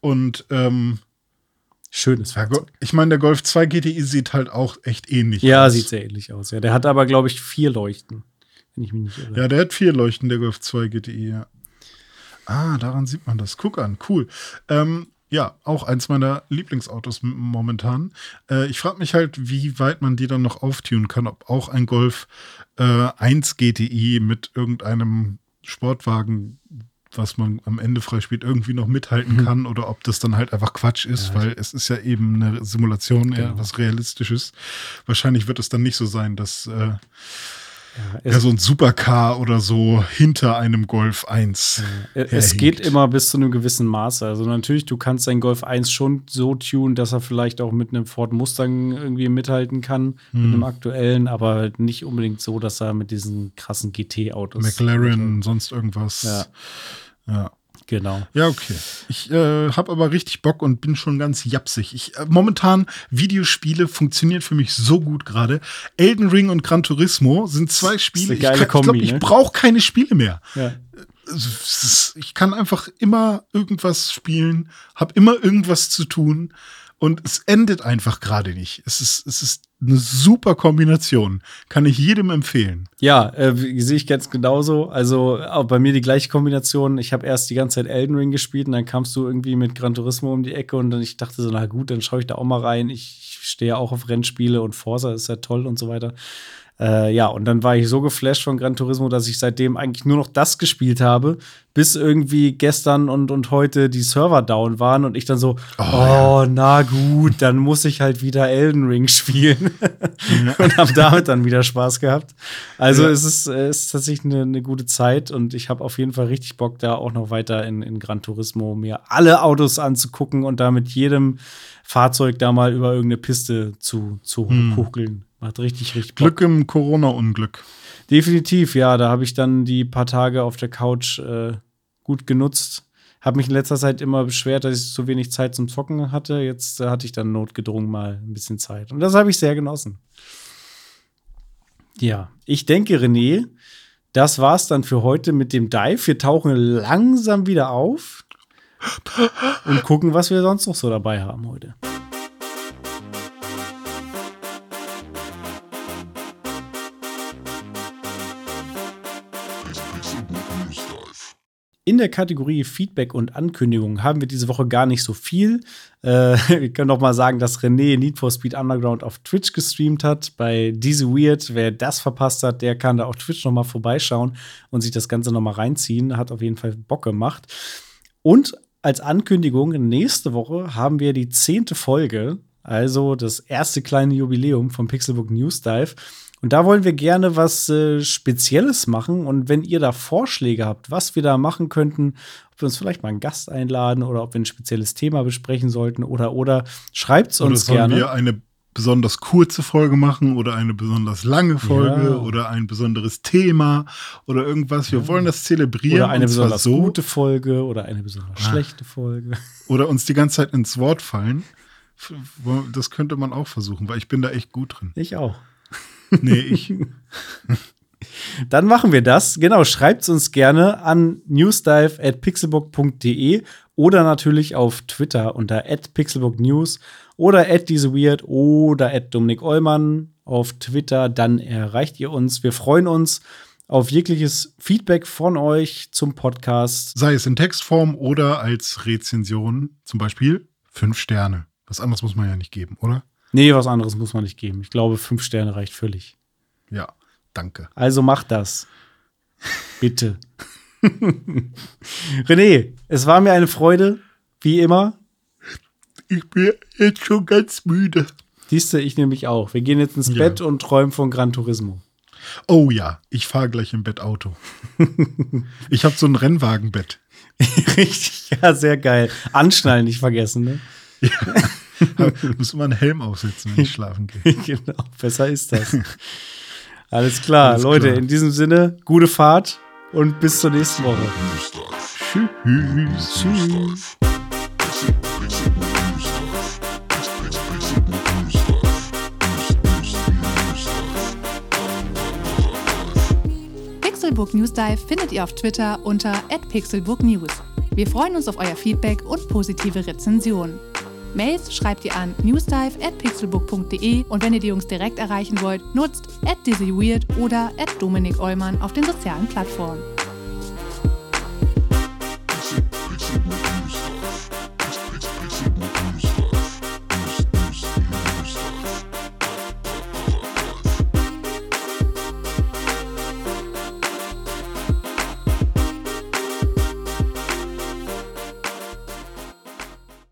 Und ähm, Schönes ja, Fahrzeug. Ich meine, der Golf 2 GTI sieht halt auch echt ähnlich Ja, aus. sieht sehr ähnlich aus. Ja, der hat aber, glaube ich, vier Leuchten. Wenn ich mich nicht irre. Ja, der hat vier Leuchten, der Golf 2 GTI, ja. Ah, daran sieht man das. Guck an, cool. Ähm, ja, auch eins meiner Lieblingsautos momentan. Äh, ich frage mich halt, wie weit man die dann noch auftunen kann. Ob auch ein Golf äh, 1 GTI mit irgendeinem Sportwagen, was man am Ende freispielt, irgendwie noch mithalten Mhm. kann oder ob das dann halt einfach Quatsch ist, weil es ist ja eben eine Simulation, eher Genau. was Realistisches. Wahrscheinlich wird es dann nicht so sein, dass äh, Ja, es, ja, so ein Supercar oder so hinter einem Golf 1. es herhinkt. geht immer bis zu einem gewissen Maße. Also natürlich, du kannst deinen Golf 1 schon so tunen, dass er vielleicht auch mit einem Ford Mustang irgendwie mithalten kann, mit Hm. einem aktuellen, aber nicht unbedingt so, dass er mit diesen krassen GT-Autos. McLaren, sonst irgendwas. Ja. Ja. Genau. Ja, okay. Ich äh, habe aber richtig Bock und bin schon ganz japsig. Ich, äh, momentan, Videospiele funktionieren für mich so gut gerade. Elden Ring und Gran Turismo sind zwei Spiele. ich glaube, Kombi, ich ne? brauche keine Spiele mehr. Ja. Ist- Ich kann einfach immer irgendwas spielen, habe immer irgendwas zu tun und es endet einfach gerade nicht. Es ist, es ist eine super Kombination. Kann ich jedem empfehlen. Ja, äh, sehe ich ganz genauso. Also auch bei mir die gleiche Kombination. Ich habe erst die ganze Zeit Elden Ring gespielt und dann kamst du irgendwie mit Gran Turismo um die Ecke und dann ich dachte so, na gut, dann schaue ich da auch mal rein. Ich stehe ja auch auf Rennspiele und Forza ist ja toll und so weiter. Äh, ja, und dann war ich so geflasht von Gran Turismo, dass ich seitdem eigentlich nur noch das gespielt habe, bis irgendwie gestern und, und heute die Server down waren und ich dann so, oh, na gut, dann muss ich halt wieder Elden Ring spielen. und habe damit dann wieder Spaß gehabt. Also Ja. es, ist, äh, es ist tatsächlich eine, eine gute Zeit und ich habe auf jeden Fall richtig Bock, da auch noch weiter in, in Gran Turismo mir alle Autos anzugucken und da mit jedem Fahrzeug da mal über irgendeine Piste zu, zu huckeln. Macht richtig, richtig Bock. Glück im Corona-Unglück. Definitiv, ja. Da habe ich dann die paar Tage auf der Couch äh, gut genutzt. Habe mich in letzter Zeit immer beschwert, dass ich zu wenig Zeit zum Zocken hatte. Jetzt äh, hatte ich dann notgedrungen mal ein bisschen Zeit. Und das habe ich sehr genossen. Ja, ich denke, René, das war's dann für heute mit dem Dive. Wir tauchen langsam wieder auf und gucken, was wir sonst noch so dabei haben heute. In der Kategorie Feedback und Ankündigungen haben wir diese Woche gar nicht so viel. Äh, wir können noch mal sagen, dass René Need for Speed Underground auf Twitch gestreamt hat. Bei Diese Weird, wer das verpasst hat, der kann da auf Twitch noch mal vorbeischauen und sich das Ganze noch mal reinziehen. Hat auf jeden Fall Bock gemacht. Und als Ankündigung, nächste Woche haben wir die zehnte Folge, also das erste kleine Jubiläum vom Pixelbook News Dive. Und da wollen wir gerne was äh, Spezielles machen. Und wenn ihr da Vorschläge habt, was wir da machen könnten, ob wir uns vielleicht mal einen Gast einladen oder ob wir ein spezielles Thema besprechen sollten oder oder schreibt es Oder uns sollen gerne. wir eine besonders kurze Folge machen oder eine besonders lange Folge Ja. oder ein besonderes Thema oder irgendwas. Wir wollen das zelebrieren. Oder eine besonders so, gute Folge oder eine besonders Ah. schlechte Folge. Oder uns die ganze Zeit ins Wort fallen. Das könnte man auch versuchen, weil ich bin da echt gut drin. Ich auch. Nee, ich. Dann machen wir das. Genau, schreibt es uns gerne an newsdive.pixelbook.de oder natürlich auf Twitter unter @pixelbooknews oder @dieseweird oder @dominik Eulmann auf Twitter. Dann erreicht ihr uns. Wir freuen uns auf jegliches Feedback von euch zum Podcast. Sei es in Textform oder als Rezension, zum Beispiel fünf Sterne. Was anderes muss man ja nicht geben, oder? Nee, was anderes muss man nicht geben. Ich glaube, fünf Sterne reicht völlig. Ja, danke. Also macht das. Bitte. René, es war mir eine Freude, wie immer. Ich bin jetzt schon ganz müde. Siehste, ich nehme mich auch. Wir gehen jetzt ins Ja. Bett und träumen von Gran Turismo. Oh ja, ich fahre gleich im Bett Auto. ich habe so ein Rennwagenbett. Richtig, ja, sehr geil. Anschnallen nicht vergessen, ne? Muss immer einen Helm aufsetzen, wenn ich schlafen gehe. genau, besser ist das. Alles klar, Alles Leute, klar. in diesem Sinne, gute Fahrt und bis zur nächsten Woche. Tschüss. Tschüss. Pixelbook News Dive findet ihr auf Twitter unter @pixelbooknews. Wir freuen uns auf euer Feedback und positive Rezensionen. Mails schreibt ihr an newsdive@pixelbook.de und wenn ihr die Jungs direkt erreichen wollt, nutzt @dizzyweird oder @dominik Eulmann auf den sozialen Plattformen.